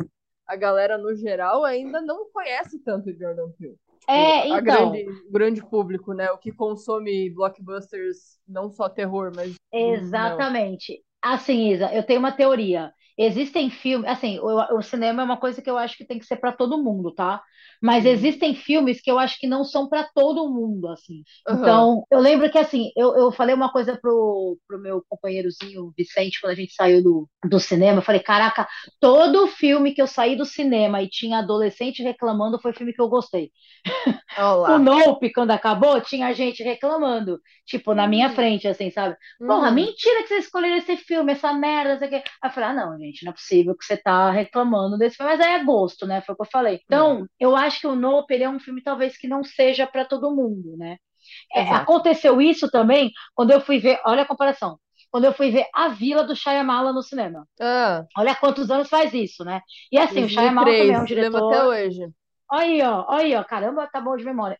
a galera no geral ainda não conhece tanto Jordan Peele. Tipo, É, a então. grande, grande público, né? O que consome blockbusters, não só terror, mas. Não. Exatamente. Assim, Isa, eu tenho uma teoria. Existem filmes, assim, o, o cinema é uma coisa que eu acho que tem que ser para todo mundo, tá? Mas Uhum. existem filmes que eu acho que não são para todo mundo, assim. Aham. Então, eu lembro que, assim, eu, eu falei uma coisa pro, pro meu companheirozinho Vicente, quando a gente saiu do, do cinema, eu falei, caraca, todo filme que eu saí do cinema e tinha adolescente reclamando foi filme que eu gostei. Olha O. Nope, quando acabou, tinha gente reclamando, tipo, na minha Hum. frente, assim, sabe? Porra, Uhum. mentira que vocês escolheram esse filme, essa merda, isso aqui. Aí eu falei, ah, não, gente, não é possível que você tá reclamando desse filme, mas aí é gosto, né? Foi o que eu falei. Então, eu acho que o Nope, é um filme talvez que não seja pra todo mundo, né? É, aconteceu isso também quando eu fui ver, olha a comparação, quando eu fui ver A Vila do Shyamalan no cinema. Ah, Olha quantos anos faz isso, né? E assim, o Shyamalan também é um 2003, lembro até diretor... hoje. Olha aí, ó, olha aí, ó, caramba, tá bom de memória.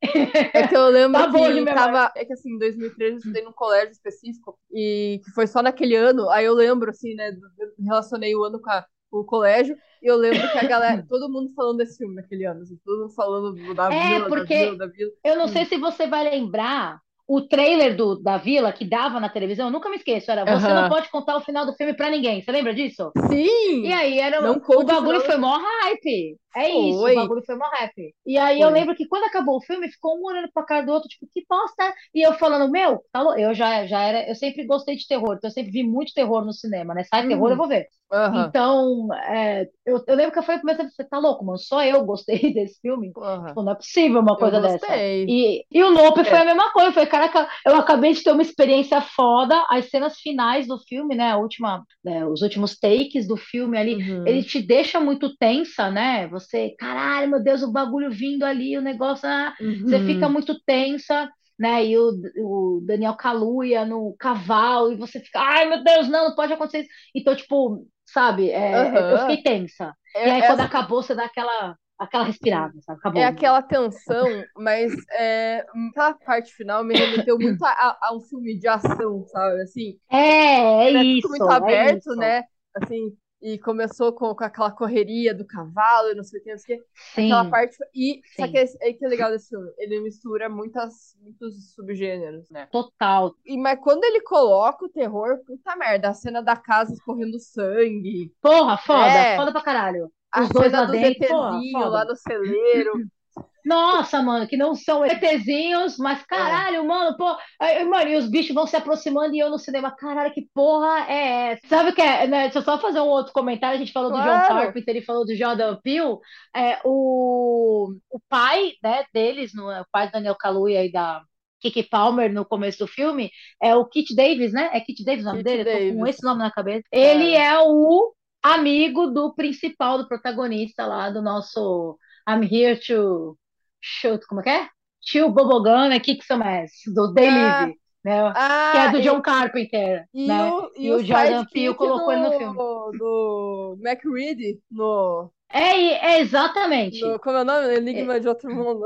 É que eu lembro Tá bom de que memória. tava. É que assim, em 2013 eu estudei num colégio específico e que foi só naquele ano. Aí eu lembro, assim, né? eu Relacionei o ano com, a- o colégio. E eu lembro que a galera, todo mundo falando desse filme naquele ano. assim, todo mundo falando do- da É, vila, da porque vila, da vila. Eu não Hum. sei se você vai lembrar o trailer do, da Vila que dava na televisão, eu nunca me esqueço, era você Aham. não pode contar o final do filme pra ninguém. Você lembra disso? Sim! E aí era Não o bagulho foi mó hype. É isso, Foi. o bagulho foi mó hype. E aí eu Foi. lembro que quando acabou o filme, ficou um olhando pra cara do outro, tipo, que bosta. E eu falando, meu, tá eu já, já era, eu sempre gostei de terror, então eu sempre vi muito terror no cinema, né? Sai terror, Uhum. eu vou ver. Aham. Então, é, eu, eu lembro que eu falei pro meu você tá louco, mano? Só eu gostei desse filme. Tipo, não é possível uma Eu coisa dessa. E, e o foi É. a mesma coisa. Foi, caraca, eu acabei de ter uma experiência foda. As cenas finais do filme, né? Última, né, os últimos takes do filme ali, Uhum. ele te deixa muito tensa, né? Você, caralho, meu Deus, o bagulho vindo ali, o negócio, ah, você Uhum. fica muito tensa. Né, e o, o Daniel Kaluuya no cavalo, e você fica, ai meu Deus, não, não pode acontecer isso. Então, tipo, sabe, é, eu Aham. fiquei tensa. É, E aí, é quando assim, acabou, você dá aquela, aquela respirada, sabe? Acabou. É aquela tensão, mas é, aquela parte final me remeteu muito a, a- a um filme de ação, sabe? Assim, É, é era isso, tudo muito é aberto, isso. né? Assim, e começou com, com aquela correria do cavalo e não sei o que, não sei o que. Aquela Sim, parte. E só sim, que esse- aí que é legal desse filme, ele mistura muitas, muitos subgêneros, né? total. E, mas quando ele coloca o terror, puta merda, a cena da casa escorrendo sangue, Porra, foda, É. foda pra caralho. a Os dois cena lá dos dentro, porra, lá no celeiro. Nossa, mano, que não são ETzinhos, mas caralho, mano, pô, aí, mano, e os bichos vão se aproximando e eu no cinema, caralho, que porra é essa? Sabe o que é, né, deixa eu só fazer um outro comentário, a gente falou do John Claro. Carpenter e falou do Jordan Peele, é, o, o pai, né, deles, no, o pai do Daniel Kaluuya e da Kiki Palmer no começo do filme, é o Kit Davis, né? É Kit Davis o nome dele? Eu tô com Davis. esse nome na cabeça. Ele é o amigo do principal, do protagonista lá do nosso I'm Here to Shoot, como é que é? Tio Bobogana, Kick Some Ass, do They Ah, né? Ah, Que é do e- John Carpenter, E, né? o, e, E o, Jordan Peele colocou ele no filme. do, do Mac Reed no, É, é exatamente. no. Como é o nome? Enigma de Outro Mundo.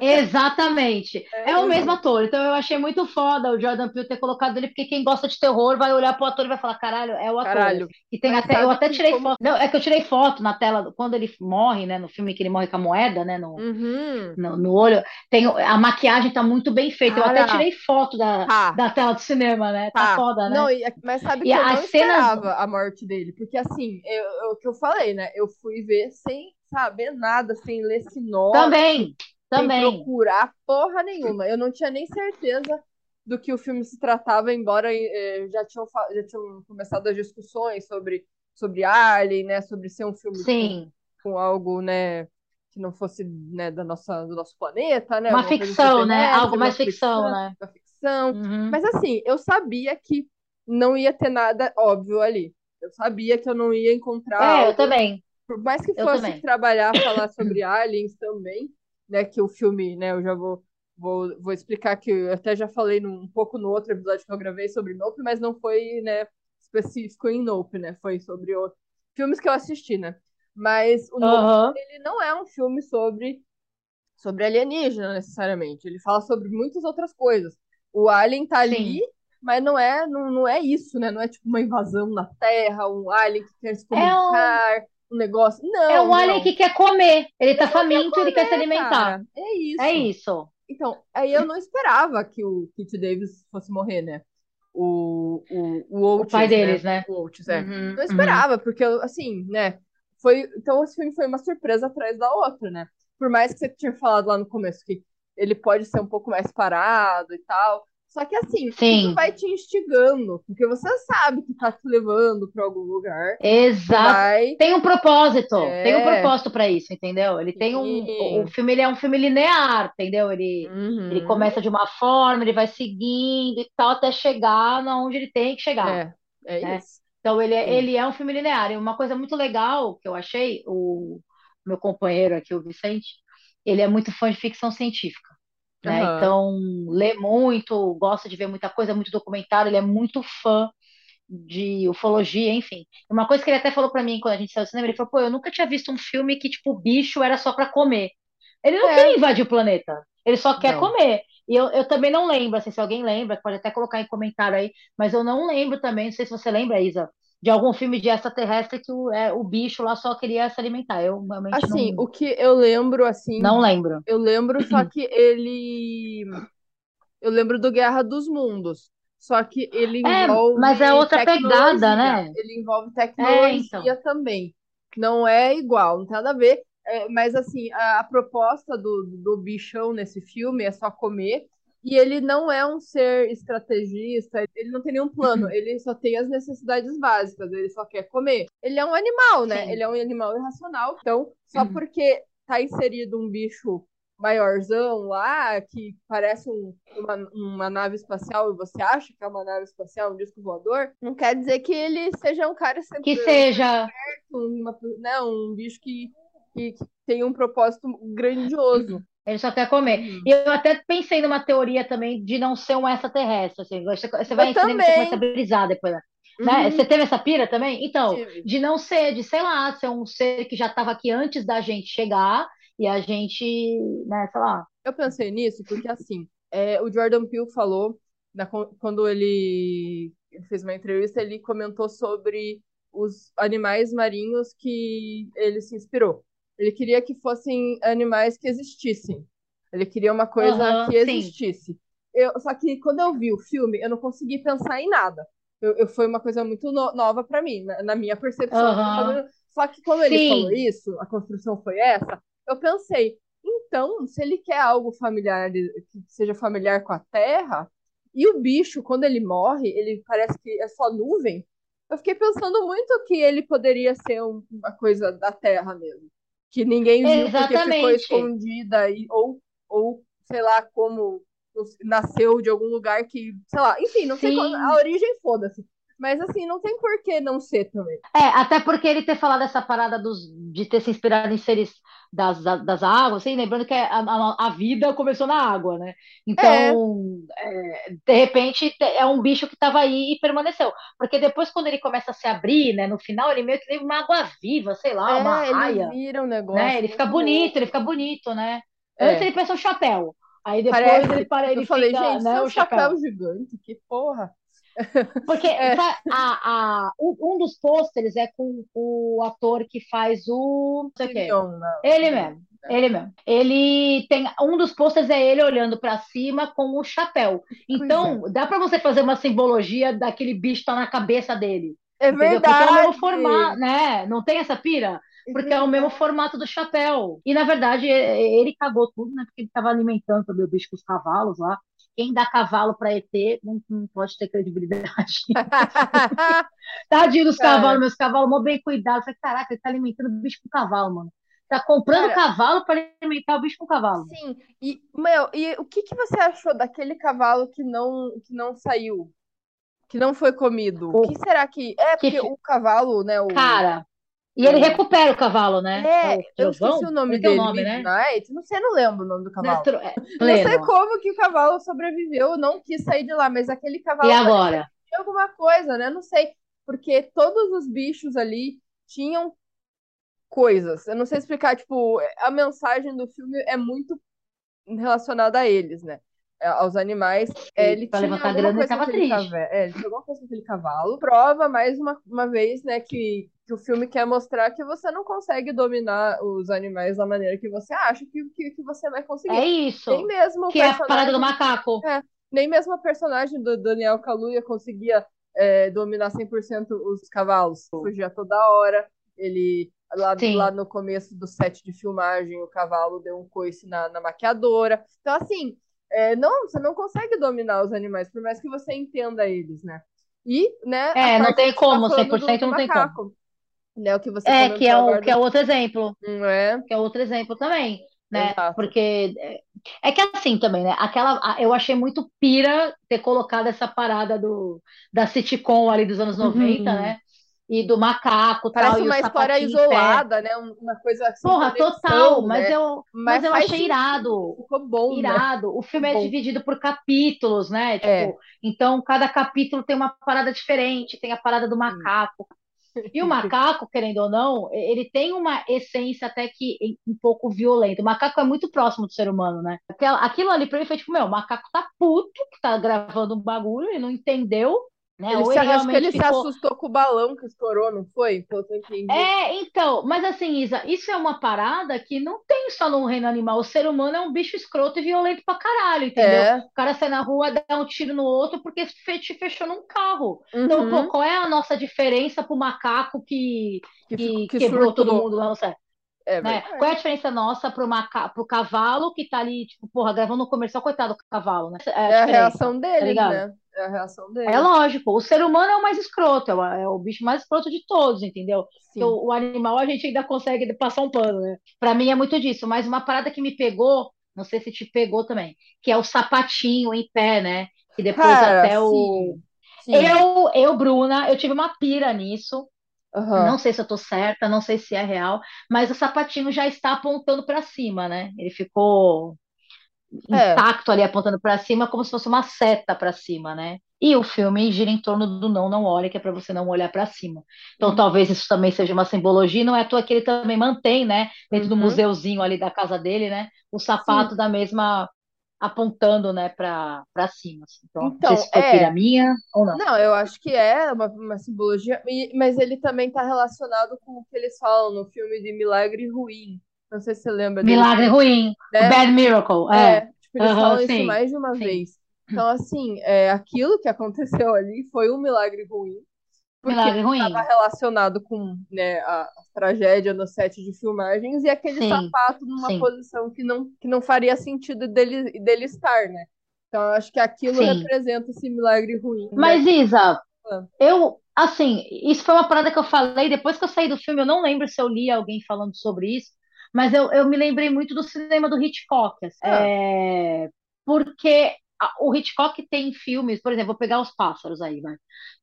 Exatamente. É, É o mesmo ator. Então eu achei muito foda o Jordan Peele ter colocado ele, porque quem gosta de terror vai olhar pro ator e vai falar, caralho, é o ator. Caralho. E tem Mas até, eu até tirei como. foto. Não, é que eu tirei foto na tela quando ele morre, né? No filme que ele morre com a moeda, né? No, Uhum. no, no olho. Tem, a maquiagem tá muito bem feita. Eu até tirei foto da, tá, da tela do cinema, né? Tá tá. foda, né? Não, e- mas sabe E que eu não cenas. esperava a morte dele. Porque assim, eu, eu- o que eu falei, né? Eu fui ver sem saber nada, sem ler sinopse. Também, sem também. procurar porra nenhuma. Eu não tinha nem certeza do que o filme se tratava, embora eh, já tinham, já tinham começado as discussões sobre, sobre Alien, né, sobre ser um filme com, Sim. com algo, né, que não fosse, né, da nossa, do nosso planeta, né, Uma ficção, né? Algo mais ficção, ficção, né? uma ficção. Uhum. Mas assim, eu sabia que não ia ter nada óbvio ali. Eu sabia que eu não ia encontrar É, eu algo também. por mais que Eu fosse trabalhar, falar sobre aliens também, né? Que o filme, né? Eu já vou, vou, vou explicar que eu até já falei num, um pouco no outro episódio que eu gravei sobre Nope, mas não foi, né? Específico em Nope, né? Foi sobre outros filmes que eu assisti, né? Mas o Nope, Aham. ele não é um filme sobre sobre alienígena necessariamente. Ele fala sobre muitas outras coisas. O alien tá ali, Sim. mas não é, não, não é isso, né? Não é tipo uma invasão na Terra, um alien que quer se É um, um negócio. é Não, um alien não. que quer comer. Ele tá Só quer faminto, ele quer se comer, alimentar. cara. É É isso. isso. Então, aí eu não esperava que o Pete Davis fosse morrer, né? O, o, o O pai né? deles, né? O Oates, é. Uhum, Não uhum. esperava, porque, assim, né? Foi, então, esse filme foi uma surpresa atrás da outra, né? Por mais que você tinha falado lá no começo que ele pode ser um pouco mais parado e tal. Só que, assim, Sim, vai te instigando, porque você sabe que tá te levando pra algum lugar. Exato. vai. Tem um propósito, tem um É, propósito pra isso, entendeu? Ele tem um, o, filme ele é um filme linear, entendeu? Ele, ele Uhum. começa de uma forma, ele vai seguindo e tal até chegar na onde ele tem que chegar, É, é né? isso. Então ele, é- Sim. ele é um filme linear. E uma coisa muito legal que eu achei, o meu companheiro aqui, o Vicente, ele é muito fã de ficção científica, né? Aham. Então lê muito, gosta de ver muita coisa, muito documentário, ele é muito fã de ufologia, enfim. Uma coisa que ele até falou pra mim quando a gente saiu do cinema, ele falou, pô, eu nunca tinha visto um filme que, tipo, o bicho era só pra comer. Ele não quer É, invadir o planeta, ele só quer não. comer. E eu, eu também não lembro, assim, se alguém lembra, pode até colocar em comentário aí, mas eu não lembro também, não sei se você lembra, Isa, de algum filme de extraterrestre que o, é, o bicho lá só queria se alimentar. Eu realmente Assim, não, o que eu lembro, assim, não lembro. eu lembro só que ele. Eu lembro do Guerra dos Mundos. Só que ele É, mas é envolve outra pegada, né? Ele envolve É, tecnologia então. também. Não é igual, não tem nada a ver. É, mas assim, a, a proposta do, do bichão nesse filme é só comer. E ele não é um ser estrategista, ele não tem nenhum plano, ele só tem as necessidades básicas, ele só quer comer. Ele é um animal, né? Ele Sim. é um animal irracional. Então, só porque tá inserido um bicho maiorzão lá, que parece um- uma, uma nave espacial e você acha que é uma nave espacial, um disco voador, não quer dizer que ele seja um cara sempre Que seja. uma, né, um bicho que, que, que tem um propósito grandioso. Ele só quer comer. Uhum. E eu até pensei numa teoria também de não ser um extraterrestre. Assim, você, você Eu vai em cinema e você começa a brisar depois, né? Né? Uhum, Você teve essa pira também? Então, tive. de não ser, de sei lá, ser um ser que já estava aqui antes da gente chegar e a gente, né, sei lá. Eu pensei nisso porque, assim, é, o Jordan Peele falou, na- quando ele, ele fez uma entrevista, ele comentou sobre os animais marinhos que ele se inspirou. Ele queria que fossem animais que existissem. Ele queria uma coisa Aham, que sim. existisse. Eu, só que quando eu vi o filme, eu não consegui pensar em nada. Eu, eu- foi uma coisa muito no- nova para mim, na, na minha percepção. Aham, Só que quando ele falou sim. isso, a construção foi essa, eu pensei, então, se ele quer algo familiar, que seja familiar com a Terra, e o bicho, quando ele morre, ele parece que é só nuvem. Eu fiquei pensando muito que ele poderia ser um- uma coisa da Terra mesmo. Que ninguém viu porque ficou Exatamente. escondida, e, ou, ou sei lá, como nasceu de algum lugar que, sei lá, enfim, não sei qual, a Sim. origem, foda-se. Mas assim, não tem por que não ser também. É, até porque ele ter falado essa parada dos, de ter se inspirado em seres das, das águas, assim, lembrando que a, a, a vida começou na água, né? É, Então, é, de repente, te- é um bicho que estava aí e permaneceu. Porque depois, quando ele começa a se abrir, né, no final, ele meio que tem uma água viva, sei lá, uma é, ele raia, vira um né? negócio Ele fica bonito, ele fica bonito, né? É. Antes ele pensa o chapéu. Aí depois Parece, ele para ele eu falei, fica, gente, né, é um chapéu chapéu. gigante, que porra. Porque É. a, a, um dos pôsteres é com o ator que faz o. Né? Ele mesmo, ele mesmo. Ele tem. Um dos pôsteres é ele olhando pra cima com o chapéu. Então, dá pra você fazer uma simbologia daquele bicho que tá na cabeça dele. É Entendeu? Porque é o verdade. mesmo formato, né? Não tem essa pira? Porque é o mesmo formato do chapéu. E, na verdade, ele cagou tudo, né? Porque ele estava alimentando também o bicho com os cavalos lá. Quem dá cavalo para ET não, não pode ter credibilidade. Tadinho dos Cara. cavalos, meus cavalos, mó bem cuidado. Falei, caraca, ele tá alimentando o bicho com cavalo, mano. Tá comprando Cara. cavalo para alimentar o bicho com cavalo. Sim, e, meu, e o que, que você achou daquele cavalo que não, que não saiu? Que não foi comido? O que será que. É, que porque fi- o cavalo, né? O... Cara, e ele recupera o cavalo, né? É, o eu esqueci o nome tem um dele, nome, né? Midnight. Não sei, não lembro o nome do cavalo. Nestro- é, Não sei como que o cavalo sobreviveu, não quis sair de lá, mas aquele cavalo E agora? tinha alguma coisa, né? Não sei, porque todos os bichos ali tinham coisas. Eu não sei explicar, tipo, a mensagem do filme é muito relacionada a eles, né? É, Aos animais. É, ele Pra tinha levantar alguma grana, ele coisa com tava aquele triste. cavalo. É, ele tinha alguma coisa com aquele cavalo. Prova mais uma, uma vez, né, que, que o filme quer mostrar que você não consegue dominar os animais da maneira que você acha que, que, que você vai conseguir. É isso. Nem mesmo o Que é a parada do personagem, macaco. nem mesmo a personagem do Daniel Kaluuya conseguia é, dominar 100% os cavalos. Fugia toda hora. Ele lá, lá no começo do set de filmagem, o cavalo deu um coice na, na maquiadora. Então, assim, é, não, você não consegue dominar os animais, por mais que você entenda eles, né? E, né, É, não parte tem tá como, falando do- 100% do não tem macaco, Né, o que você É, que é, o, que é outro exemplo. Não é? Que é outro exemplo também, né? Exato. Porque é, é que assim também, né? Aquela, eu achei muito pira ter colocado essa parada do, da sitcom ali dos anos 90, Uhum. né? E do macaco tal, Parece o uma história isolada, né? Um- Uma coisa assim, Porra, conexão, total, mas né? eu, Mas mas eu achei sentido, irado. ficou bom, né? Irado. O filme é Bom. dividido por capítulos, né? Tipo, É. então cada capítulo tem uma parada diferente, tem a parada do macaco. E o macaco, querendo ou não, ele tem uma essência até que um pouco violenta. O macaco é muito próximo do ser humano, né? Aquilo ali pra mim foi tipo, meu, o macaco tá puto, que tá gravando um bagulho, ele não entendeu, né? Ele se, ele acho que ele realmente se ficou. assustou com o balão que estourou, não foi? É, então, mas assim, Isa, isso é uma parada que não tem só no reino animal. O ser humano é um bicho escroto e violento pra caralho, entendeu? É. O cara sai na rua, dá um tiro no outro porque te fechou num carro. Então, Uhum. pô, qual é a nossa diferença pro macaco que, que, que ficou- que quebrou todo surtou. mundo lá no céu? É né? Qual é a diferença nossa pro, maca... pro cavalo que tá ali, tipo, porra, gravando um comercial, coitado do cavalo, né? É a É a reação tá deles, ligado? né? É a reação deles. É lógico, o ser humano é o mais escroto, é o, é o bicho mais escroto de todos, entendeu? Sim. Porque o, animal a gente ainda consegue passar um pano, né? Pra mim é muito disso, mas uma parada que me pegou, não sei se te pegou também, que é o sapatinho em pé, né? Que depois Cara, até o. sim. Sim. Eu, eu, Bruna, eu tive uma pira nisso. Aham. Não sei se eu tô certa, não sei se é real, mas o sapatinho já está apontando para cima, né? Ele ficou É. intacto ali apontando para cima, como se fosse uma seta para cima, né? E o filme gira em torno do não, não olhe, que é para você não olhar para cima. Então Uhum. talvez isso também seja uma simbologia, não é à toa que ele também mantém, né, dentro do Uhum. museuzinho ali da casa dele, né, o sapato da mesma apontando, né, para cima. assim. Então, Então, não sei se foi é. minha ou não. Não, eu acho que é uma, uma simbologia, mas ele também tá relacionado com o que eles falam no filme de Milagre Ruim. Não sei se você lembra dele, Milagre ruim, né? Bad Miracle, é. É, tipo, eles falam isso sim, mais de uma sim. vez. Então, assim, é, aquilo que aconteceu ali foi um milagre ruim, porque Milagre ruim. estava relacionado com né, a, tragédia no set de filmagens e aquele Sim, sapato numa sim. posição que não, que não faria sentido dele, dele estar, né? Então, eu acho que aquilo Sim. representa esse milagre ruim. né? Mas, Isa, Ah. eu, assim, isso foi uma parada que eu falei depois que eu saí do filme. Eu não lembro se eu li alguém falando sobre isso, mas eu, eu me lembrei muito do cinema do Hitchcock. assim. Ah. É, porque o Hitchcock tem filmes, por exemplo, vou pegar os pássaros aí, vai,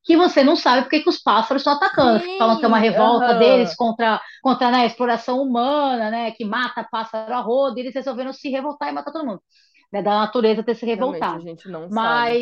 que você não sabe porque que os pássaros estão atacando, Sim, falando que é uma revolta deles contra, contra né, a exploração humana, né, que mata pássaro a rodo, e eles resolveram se revoltar e matar todo mundo, né, da natureza ter se Realmente, a revoltado. gente não sabe.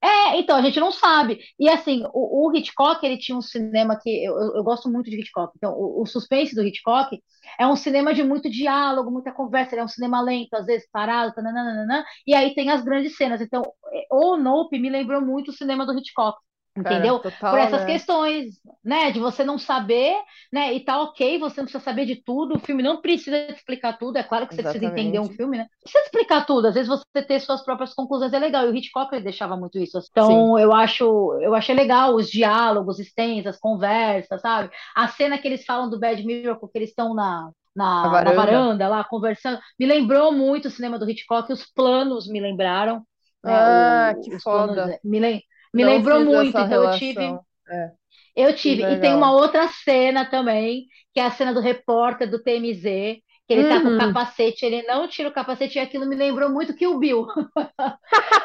É, então, a gente não sabe. E assim, o, o Hitchcock, ele tinha um cinema que eu, eu, gosto muito de Hitchcock. Então, o, o, suspense do Hitchcock é um cinema de muito diálogo, muita conversa. Ele é um cinema lento, às vezes parado, tananana, e aí tem as grandes cenas. Então, o Nope me lembrou muito o cinema do Hitchcock. Entendeu? Cara, total, Por essas né? questões, né? De você não saber, né? E tá ok, você não precisa saber de tudo. O filme não precisa te explicar tudo. É claro que você precisa entender um Exatamente. filme, né? Não precisa explicar tudo. Às vezes você ter suas próprias conclusões é legal. E o Hitchcock ele deixava muito isso. Então, eu acho, eu achei legal os diálogos extensos, as conversas, sabe? A cena que eles falam do Bad Miracle, que eles estão na, na, na varanda. varanda lá conversando, me lembrou muito o cinema do Hitchcock. Os planos me lembraram, né? Ah, O- que os planos foda. me, lem- me Não lembrou muito. Então, eu tive. relação. É, Eu tive. E tem uma outra cena também, que é a cena do repórter do TMZ, que ele tá com o Uhum. capacete, ele não tira o capacete, e aquilo me lembrou muito que o Bill.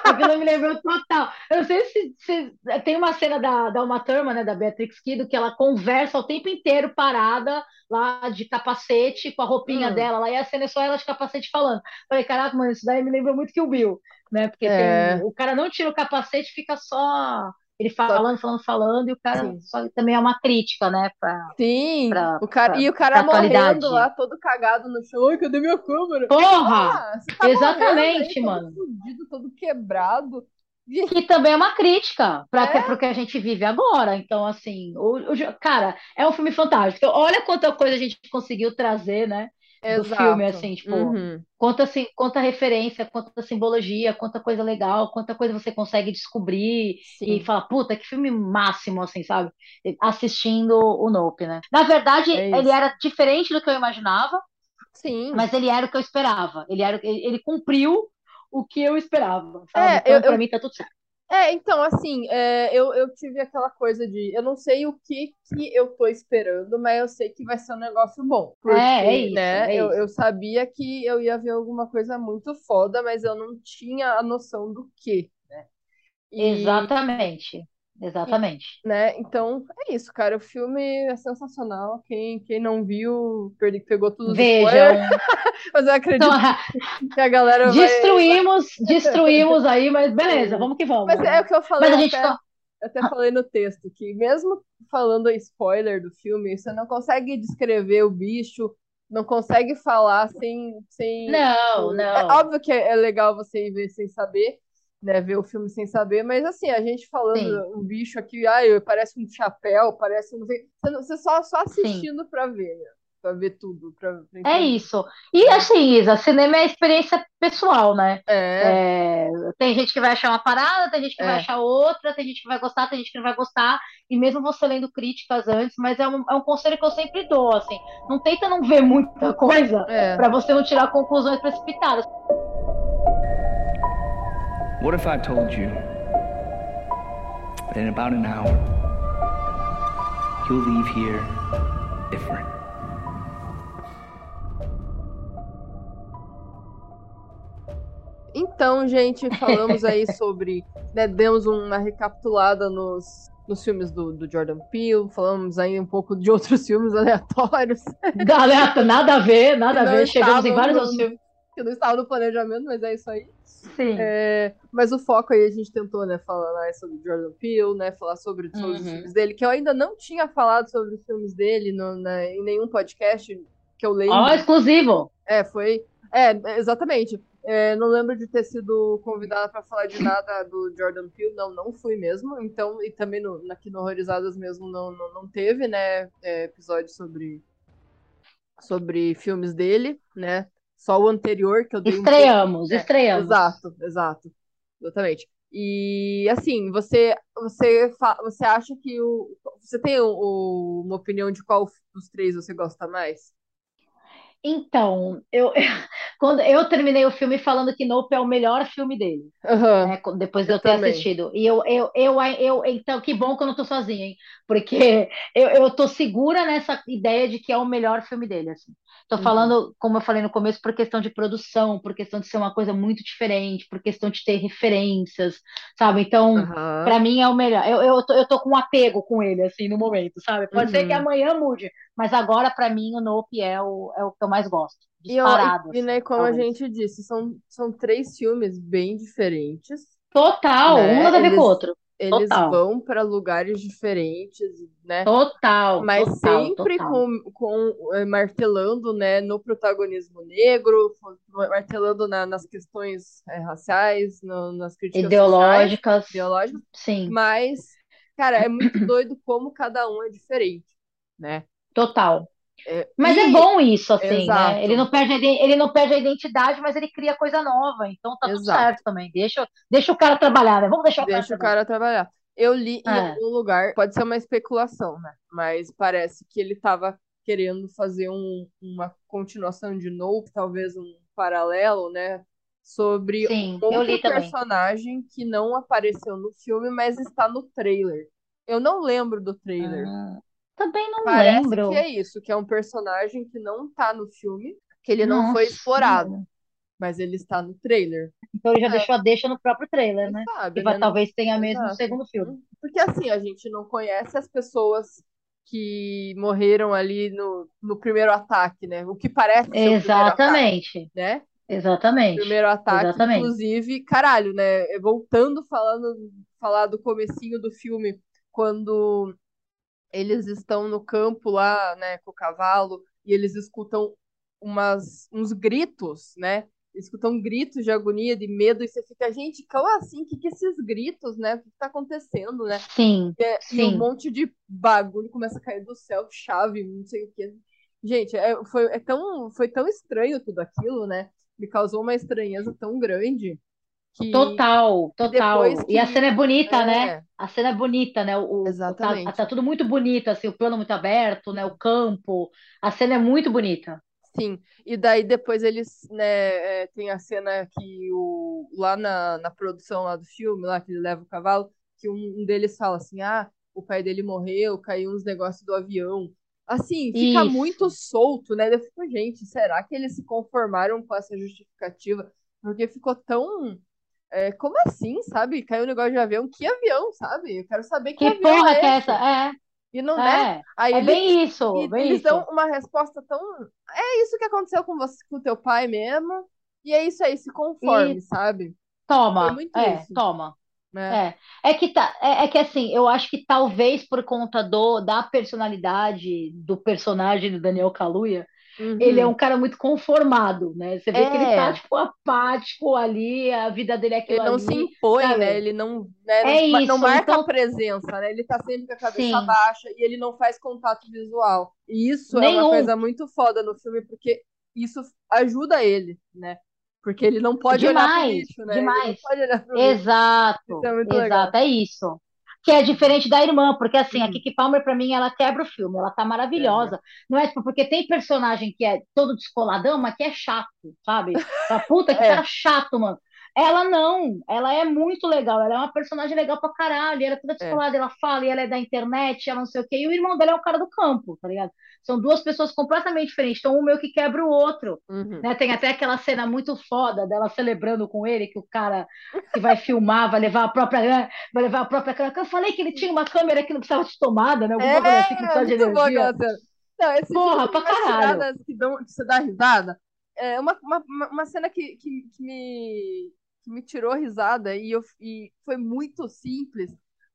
Aquilo me lembrou total. Eu não sei se, se- tem uma cena da, da Uma Thurman, né, da Beatrix Kido, que ela conversa o tempo inteiro parada lá de capacete, com a roupinha Hum. dela lá, e a cena é só ela de capacete falando. Falei, caraca, mano, isso daí me lembrou muito que o Bill, né? Porque É. tem, o cara não tira o capacete, fica só ele falando, falando, falando, e o cara Sim. só também é uma crítica, né? Pra, Sim, pra, o cara, pra, e o cara morrendo lá, todo cagado no chão. Ai, cadê minha câmera? Porra! Ah, tá Exatamente, aí, mano. todo fudido, todo quebrado. Que também é uma crítica para É. o que a gente vive agora. Então, assim, o, o- cara, é um filme fantástico. Então, olha quanta coisa a gente conseguiu trazer, né? Do Exato. filme, assim, tipo, Uhum. quanta, assim, quanta referência, quanta simbologia, quanta coisa legal, quanta coisa você consegue descobrir e Sim. falar, puta, que filme máximo, assim, sabe? Assistindo o Nope, né? Na verdade, É ele era diferente do que eu imaginava, Sim. mas ele era o que eu esperava. Ele era, ele, ele cumpriu o que eu esperava, sabe? É, Então, eu- pra eu- mim, tá tudo certo. É, então, assim, é, eu, eu tive aquela coisa de. Eu não sei o que, que eu tô esperando, mas eu sei que vai ser um negócio bom. Porque, É, é isso, né, é eu, eu sabia que eu ia ver alguma coisa muito foda, mas eu não tinha a noção do que, né? E, Exatamente. Exatamente. né, então, é isso, cara. O filme é sensacional. Quem, quem não viu, perde- pegou tudo Vejam. mas eu acredito Então, que a galera vai. destruímos, destruímos aí, mas beleza, vamos que vamos. Mas é o que eu falei Mas a gente até, tá- até falei no texto, que mesmo falando spoiler do filme, você não consegue descrever o bicho, não consegue falar sem. sem Não, É não. óbvio que é é legal você ir ver sem saber, né? Ver o filme sem saber, mas assim, a gente falando Sim. um bicho aqui, ai, parece um chapéu, parece um. Você, você só, só assistindo pra ver, né? Pra ver tudo. Pra, pra É isso. E assim, Isa, cinema é experiência pessoal, né? É, É, tem gente que vai achar uma parada, tem gente que vai É. achar outra, tem gente que vai gostar, tem gente que não vai gostar. E mesmo você lendo críticas antes, mas é um, é um conselho que eu sempre dou, assim. Não tenta não ver muita coisa é. pra você não tirar conclusões precipitadas. What if I told you that in about an hour, you'll leave here different? Então, gente, falamos aí sobre. né, demos uma recapitulada nos, nos filmes do, do Jordan Peele, falamos aí um pouco de outros filmes aleatórios Galera, nada a ver, nada a ver. Chegamos em vários outros filmes. Que não estavam no planejamento, mas é isso aí. Sim. É, mas o foco aí a gente tentou, né, falar mais sobre o Jordan Peele, né, falar sobre, sobre os Uhum. filmes dele, que eu ainda não tinha falado sobre os filmes dele no- na- em nenhum podcast que eu lembro. Ó, exclusivo. É, foi. É, exatamente. É, não lembro de ter sido convidada para falar de nada do Jordan Peele, não, não fui mesmo. Então, e também no, aqui no Horrorizadas mesmo não, não, não teve, né, é, episódio sobre, sobre filmes dele, né? Só o anterior que eu dei um Estreamos, É, estreamos. Exato, exato. Exatamente. E assim, você você você acha que o você tem o- o- uma opinião de qual dos três você gosta mais? Então, eu, quando eu terminei o filme falando que Nope é o melhor filme dele, Aham. né? Depois de Eu eu ter também. assistido. E eu, eu, eu, eu, então, que bom que eu não tô sozinha, hein? Porque eu, eu tô segura nessa ideia de que é o melhor filme dele, assim. Tô Uhum. falando, como eu falei no começo, por questão de produção, por questão de ser uma coisa muito diferente, por questão de ter referências, sabe? Então, Aham. Pra mim é o melhor. Eu, eu, tô, eu tô com um apego com ele, assim, no momento, sabe? Pode ser Uhum. que amanhã mude, mas agora, pra mim, o Nope é o, é o que eu mais gosto. E, Disparado. e, e, né, assim, como a talvez. gente disse, são, são três filmes bem diferentes, Total, um né? nada a ver com o outro. eles Total, vão para lugares diferentes, né? total, Mas total, sempre total. com, com eh, martelando, né, no protagonismo negro, martelando na- nas questões eh, raciais, no- nas críticas sociais, Ideológicas, sim, mas, cara, é muito doido como cada um é diferente, né? Total. É, Mas é e, bom isso, assim, né? Ele exato, não perde a, iden- ele não perde a identidade, mas ele cria coisa nova. Então tá tudo exato. certo também. Deixa, deixa o cara trabalhar, né? Vamos deixar o cara Deixa o trabalhar. cara trabalhar. Eu li em É, algum lugar, pode ser uma especulação, né? Mas parece que ele estava querendo fazer um- uma continuação de novo, talvez um paralelo, né? Sobre sim, um outro também. personagem que não apareceu no filme, mas está no trailer. Eu não lembro do trailer. Ah, também não Parece que lembro. é isso, que é um personagem que não tá no filme, que ele não foi explorado, mas ele está no trailer. Então ele já É, deixou a deixa no próprio trailer, né? sabe, Que vai, né? Talvez tenha mesmo Exato. segundo filme. Hum, Porque assim, a gente não conhece as pessoas que morreram ali no, no primeiro ataque, né? O que parece ser o primeiro ataque, Exatamente, né? exatamente, Primeiro ataque, exatamente. inclusive, caralho, né? Voltando falando, falar do comecinho do filme, quando eles estão no campo lá, né, com o cavalo, e eles escutam umas, uns gritos, né? Escutam gritos de agonia, de medo, e você fica, gente, como assim? O que que esses gritos, né? O que que tá acontecendo, né? Sim, é- e um sim. monte de bagulho começa a cair do céu, chave, não sei o quê. Gente, é, foi, é tão, foi tão estranho tudo aquilo, né? Me causou uma estranheza tão grande que Total, total. E a que. cena é bonita, né? É, A cena é bonita, né? O, o- tá, exatamente. tá tudo muito bonito, assim, o plano muito aberto, né? O campo. A cena é muito bonita. Sim, e daí depois eles, né, é, tem a cena que o, lá na, na produção lá do filme, lá que ele leva o cavalo, que um, um deles fala assim, ah, o pai dele morreu, caiu uns negócios do avião. Assim, fica muito Isso. solto, né? Eu fico, gente, será que eles se conformaram com essa justificativa? Porque ficou tão, é, como assim, sabe? Caiu um negócio de avião, que avião, sabe? Eu quero saber que Que porra é que é essa? E não, É, né? é. Aí É eles bem isso, bem eles isso. dão uma resposta tão. É isso que aconteceu com você, com o teu pai mesmo. E é isso aí, se conforme, E sabe? Toma, muito é, isso, toma. né? É, é que tá, é, é que assim, eu acho que talvez por conta do da personalidade do personagem do Daniel Kaluuya, ele é Uhum. um cara muito conformado, né? Você vê que ele tá É, tipo apático ali, a vida dele é ele aquilo não se ali, impõe, né? sabe? Ele não, né, É não, ma- não isso, marca a então presença, né? Ele tá sempre com a cabeça sim, baixa e ele não faz contato visual. E isso é uma nenhum, coisa muito foda no filme, porque isso ajuda ele, né? Porque ele não pode olhar pro demais, lixo, né? Ele não demais. pode olhar pro lixo. Isso Exato, é muito legal. exato, é isso. Que é diferente da irmã, porque assim, a. Kiki Palmer, pra mim, ela quebra o filme, ela tá maravilhosa. Não é porque tem personagem que é todo descoladão, mas que é chato, sabe? Fala, puta, que É, cara chato, mano. Ela não, ela é muito legal, ela é uma personagem legal pra caralho, ela é toda é. descolada, ela fala, e ela é da internet, ela não sei o quê, e o irmão dela é o cara do campo, tá ligado? São duas pessoas completamente diferentes, então um meio que quebra o outro, Uhum. né? Tem até aquela cena muito foda dela celebrando com ele, que o cara que vai filmar vai levar a própria, né, vai levar a própria câmera. Eu falei que ele tinha uma câmera que não precisava de tomada, né? Algum bagulho assim que não É, precisava de energia. Não, esse filme Porra, tem pra caralho. que, dão, que você dá risada. É uma, uma, uma uma cena que, que, que me, que me tirou risada e, eu, e foi muito simples.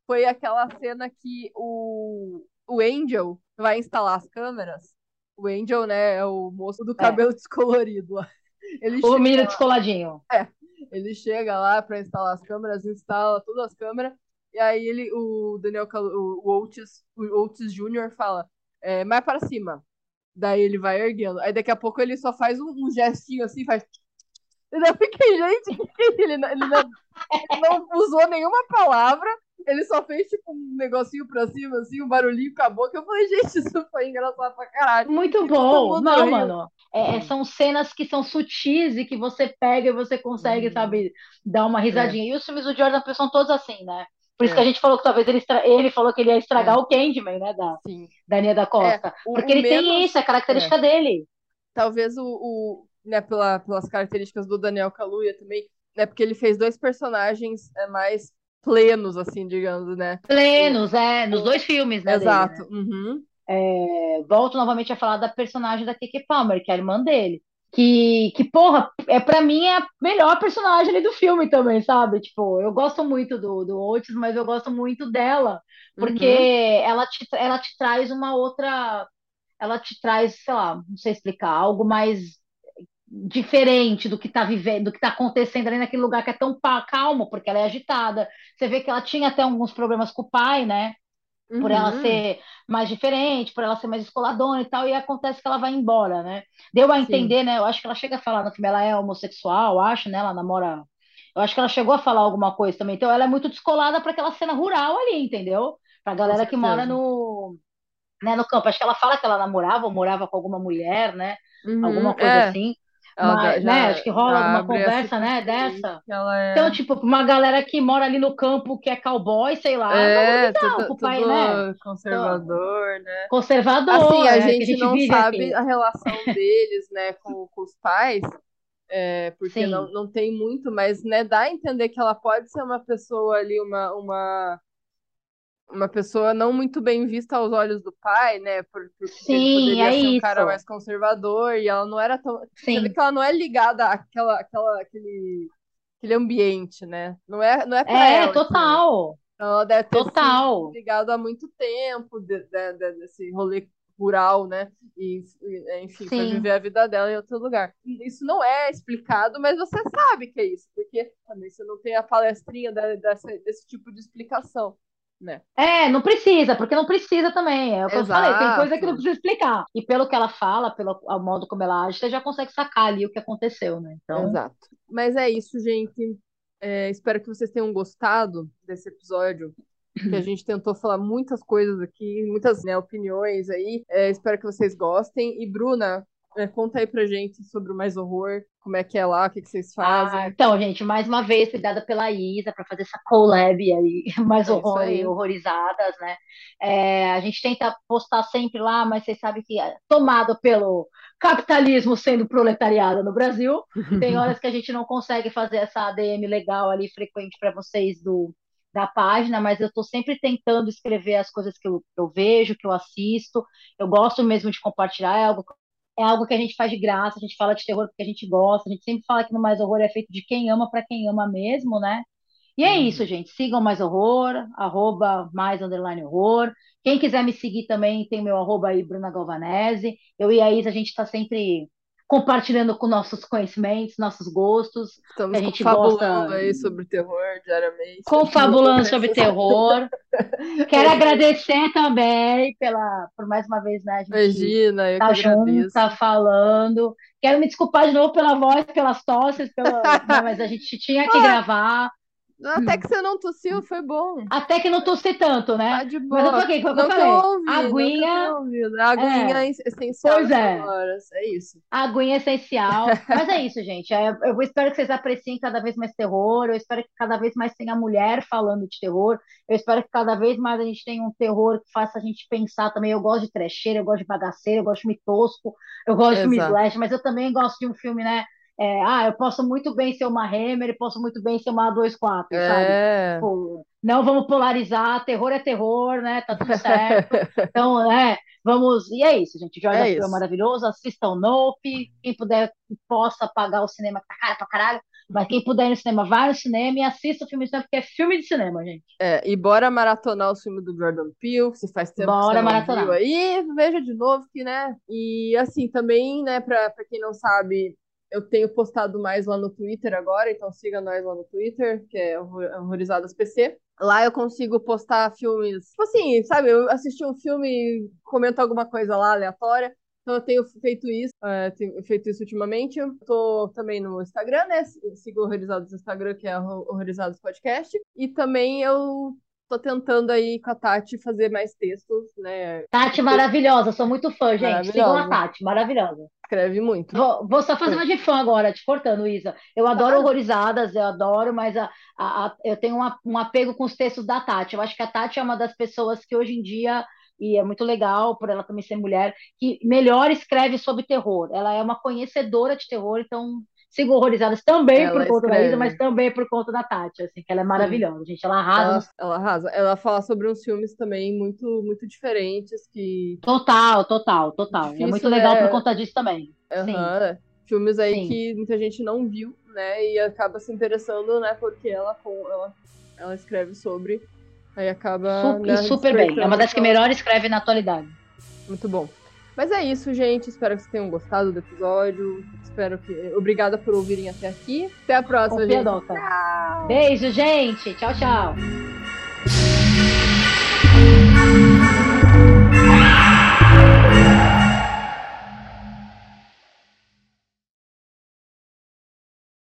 Foi aquela cena que o, o Angel vai instalar as câmeras. O Angel, né, é o moço do É, cabelo descolorido lá. Ele o menino descoladinho. é, ele chega lá para instalar as câmeras, instala todas as câmeras, e aí ele, o Daniel, o, o Otis, o Otis Jr. fala, é, mais para cima. Daí ele vai erguendo. Aí daqui a pouco ele só faz um, um gestinho assim, faz. E daí eu fiquei, gente, é ele, não- ele, não, ele não usou nenhuma palavra, ele só fez tipo um negocinho pra cima, assim, um barulhinho com a boca. Eu falei, gente, isso foi engraçado pra caralho. Muito E bom. Não, mano. É, é, são cenas que são sutis e que você pega e você consegue, Uhum. sabe, dar uma É, risadinha. E os filmes do Jordan Peele são todos assim, né? Por isso que a é, gente falou que talvez ele, estra... ele falou que ele ia estragar é, o Candyman, né, da, sim. da Nia da É, Costa. o, Porque o ele tem menos. isso, é a É. característica dele. talvez o, o né, pela, pelas características do Daniel Kaluuya também, né, porque ele fez dois personagens é, mais plenos, assim, digamos, né? Plenos, é, nos dois filmes, né, dele, exato. né? Uhum. É, volto novamente a falar da personagem da Keke Palmer, que é a irmã dele. Que, que, porra, é para mim é a melhor personagem ali do filme também, sabe? Tipo, eu gosto muito do, do Otis, mas eu gosto muito dela, porque Uhum. ela te, ela te traz uma outra. Ela te traz, sei lá, não sei explicar, algo mais diferente do que tá vivendo, do que tá acontecendo ali naquele lugar que é tão calmo, porque ela é agitada. Você vê que ela tinha até alguns problemas com o pai, né? por ela Uhum. ser mais diferente, por ela ser mais escoladona e tal, e acontece que ela vai embora, né? Deu a Sim. entender, né? Eu acho que ela chega a falar no filme, ela é homossexual, acho, né? Ela namora. Eu acho que ela chegou a falar alguma coisa também. Então, ela é muito descolada para aquela cena rural ali, entendeu? Pra galera que mora no, né, no campo. Acho que ela fala que ela namorava ou morava com alguma mulher, né? Uhum. Alguma coisa É, assim. Mas, né? já, Acho que rola alguma conversa, né? Dessa. ela Então, é. tipo, uma galera que mora ali no campo, que é cowboy, sei lá, não é É, bizarro tudo, pro pai, né? tudo Então, conservador, né? Assim, conservador, a é, a gente gente não vive sabe a relação deles, né, com, com os pais, é, porque não, não tem muito, mas, né, dá a entender que ela pode ser uma pessoa ali, uma, uma, uma pessoa não muito bem vista aos olhos do pai, né, por, por- porque ele sim, poderia é ser um cara isso. mais conservador e ela não era tão. Você vê Sim, que ela não é ligada àquela, àquela, àquele, aquele ambiente, né? Não é, não é para é ela aquilo. total, Então, ela deve ter total. desligado há muito tempo de- de- de- desse rolê rural, né? E, enfim, foi viver Sim. a vida dela em outro lugar. Isso não é explicado, mas você sabe que é isso, porque também você não tem a palestrinha dessa- desse tipo de explicação, né? É, não precisa, porque não precisa também. É o que eu falei, tem coisa que não Exato, precisa explicar. E pelo que ela fala, pelo modo como ela age, você já consegue sacar ali o que aconteceu, né? Então, exato. Mas é isso, gente. É, espero que vocês tenham gostado desse episódio. que a gente tentou falar muitas coisas aqui, muitas né, opiniões aí. É, espero que vocês gostem. E Bruna, é, conta aí pra gente sobre o Mais Horror, como é que é lá, o que, que vocês ah, fazem. então, gente, mais uma vez, obrigada pela Isa para fazer essa collab aí, mais É horror e aí. horrorizadas, né? É, a gente tenta postar sempre lá, mas vocês sabem que é tomado pelo capitalismo sendo proletariado no Brasil, tem horas que a gente não consegue fazer essa ADM legal ali, frequente para vocês do da página, mas eu estou sempre tentando escrever as coisas que eu, eu vejo, que eu assisto. Eu gosto mesmo de compartilhar, é algo é algo que a gente faz de graça, a gente fala de terror porque a gente gosta, a gente sempre fala que no Mais Horror é feito de quem ama para quem ama mesmo, né? E é isso, Uhum. gente. Sigam Mais Horror, arroba mais underline horror. Quem quiser me seguir também tem meu arroba aí, Bruna Galvanese. Eu e a Isa, a gente está sempre compartilhando com nossos conhecimentos, nossos gostos, Estamos a gente confabulando gosta, aí sobre terror diariamente. confabulando sobre terror. Quero agradecer também pela, por mais uma vez, né, a gente Imagina, eu que tá junto, agradeço. tá falando. Quero me desculpar de novo pela voz, pelas tosses, pela, né, mas a gente tinha que Ah, gravar. Até que você não tossiu, foi bom. Até que não tossi tanto, né? Tá de Mas eu tô boa. aqui, foi o que eu Não eu falei. ouvi, não que eu tenho Aguinha, aguinha é, é essencial pois é. horas. É isso. Aguinha é essencial. Mas é isso, gente. É, eu espero que vocês apreciem cada vez mais terror. Eu espero que cada vez mais tenha mulher falando de terror. Eu espero que cada vez mais a gente tenha um terror que faça a gente pensar também. Eu gosto de trecheira, eu gosto de bagaceira, eu gosto de filme tosco, eu gosto de filme Exato. slash, mas eu também gosto de um filme, né? É, ah, eu posso muito bem ser uma Hammer e posso muito bem ser uma A24, sabe? É. Tipo, não vamos polarizar, terror é terror, né? Tá tudo certo. Então, é, vamos. E é isso, gente. Jordan É Peele é maravilhoso. Assistam Nope. Quem puder, possa pagar o cinema, tá caro pra caralho. Mas quem puder ir no cinema, vai no cinema e assista o filme de cinema, porque é filme de cinema, gente. É, e bora maratonar o filme do Jordan Peele, se faz tempo que você Bora não viu maratonar. aí, veja de novo que, né? E assim, também, né, pra, pra quem não sabe, eu tenho postado mais lá no Twitter agora, então siga nós lá no Twitter, que é Horror- Horrorizadas PC. Lá eu consigo postar filmes, tipo assim, sabe? Eu assisti um filme comento alguma coisa lá aleatória. Então eu tenho feito isso, é, tenho feito isso ultimamente. Eu tô também no Instagram, né? Sigo o Horrorizados no Instagram, que é Horrorizados Podcast. E também eu tô tentando aí com a Tati fazer mais textos, né? Tati maravilhosa, sou muito fã, gente. Sigam a. Tati, maravilhosa. Escreve muito. Vou, vou só fazer uma de fã agora, te cortando, Isa. Eu adoro Claro. horrorizadas, eu adoro, mas a, a- a- eu tenho uma- um apego com os textos da Tati. Eu acho que a Tati é uma das pessoas que hoje em dia, e é muito legal por ela também ser mulher, que melhor escreve sobre terror. Ela é uma conhecedora de terror, então sigo horrorizadas também Ela por conta da Isa, escreve. mas também por conta da Tati, assim, que ela é Sim. maravilhosa, gente. Ela arrasa Ela, ela arrasa. Ela fala sobre uns filmes também muito, muito diferentes que Total, total, total. É muito difícil, legal por né? conta disso também. Sim. Aham. Filmes aí Sim. que muita gente não viu, né? E acaba se interessando, né? Porque ela, ela, ela escreve sobre. Aí acaba. Su- né, super bem. É uma das que melhor escreve na atualidade. Muito bom. Mas é isso, gente. Espero que vocês tenham gostado do episódio. Espero que. Obrigada por ouvirem até aqui. Até a próxima, Confia, gente. Doca. Beijo, gente. Tchau, tchau.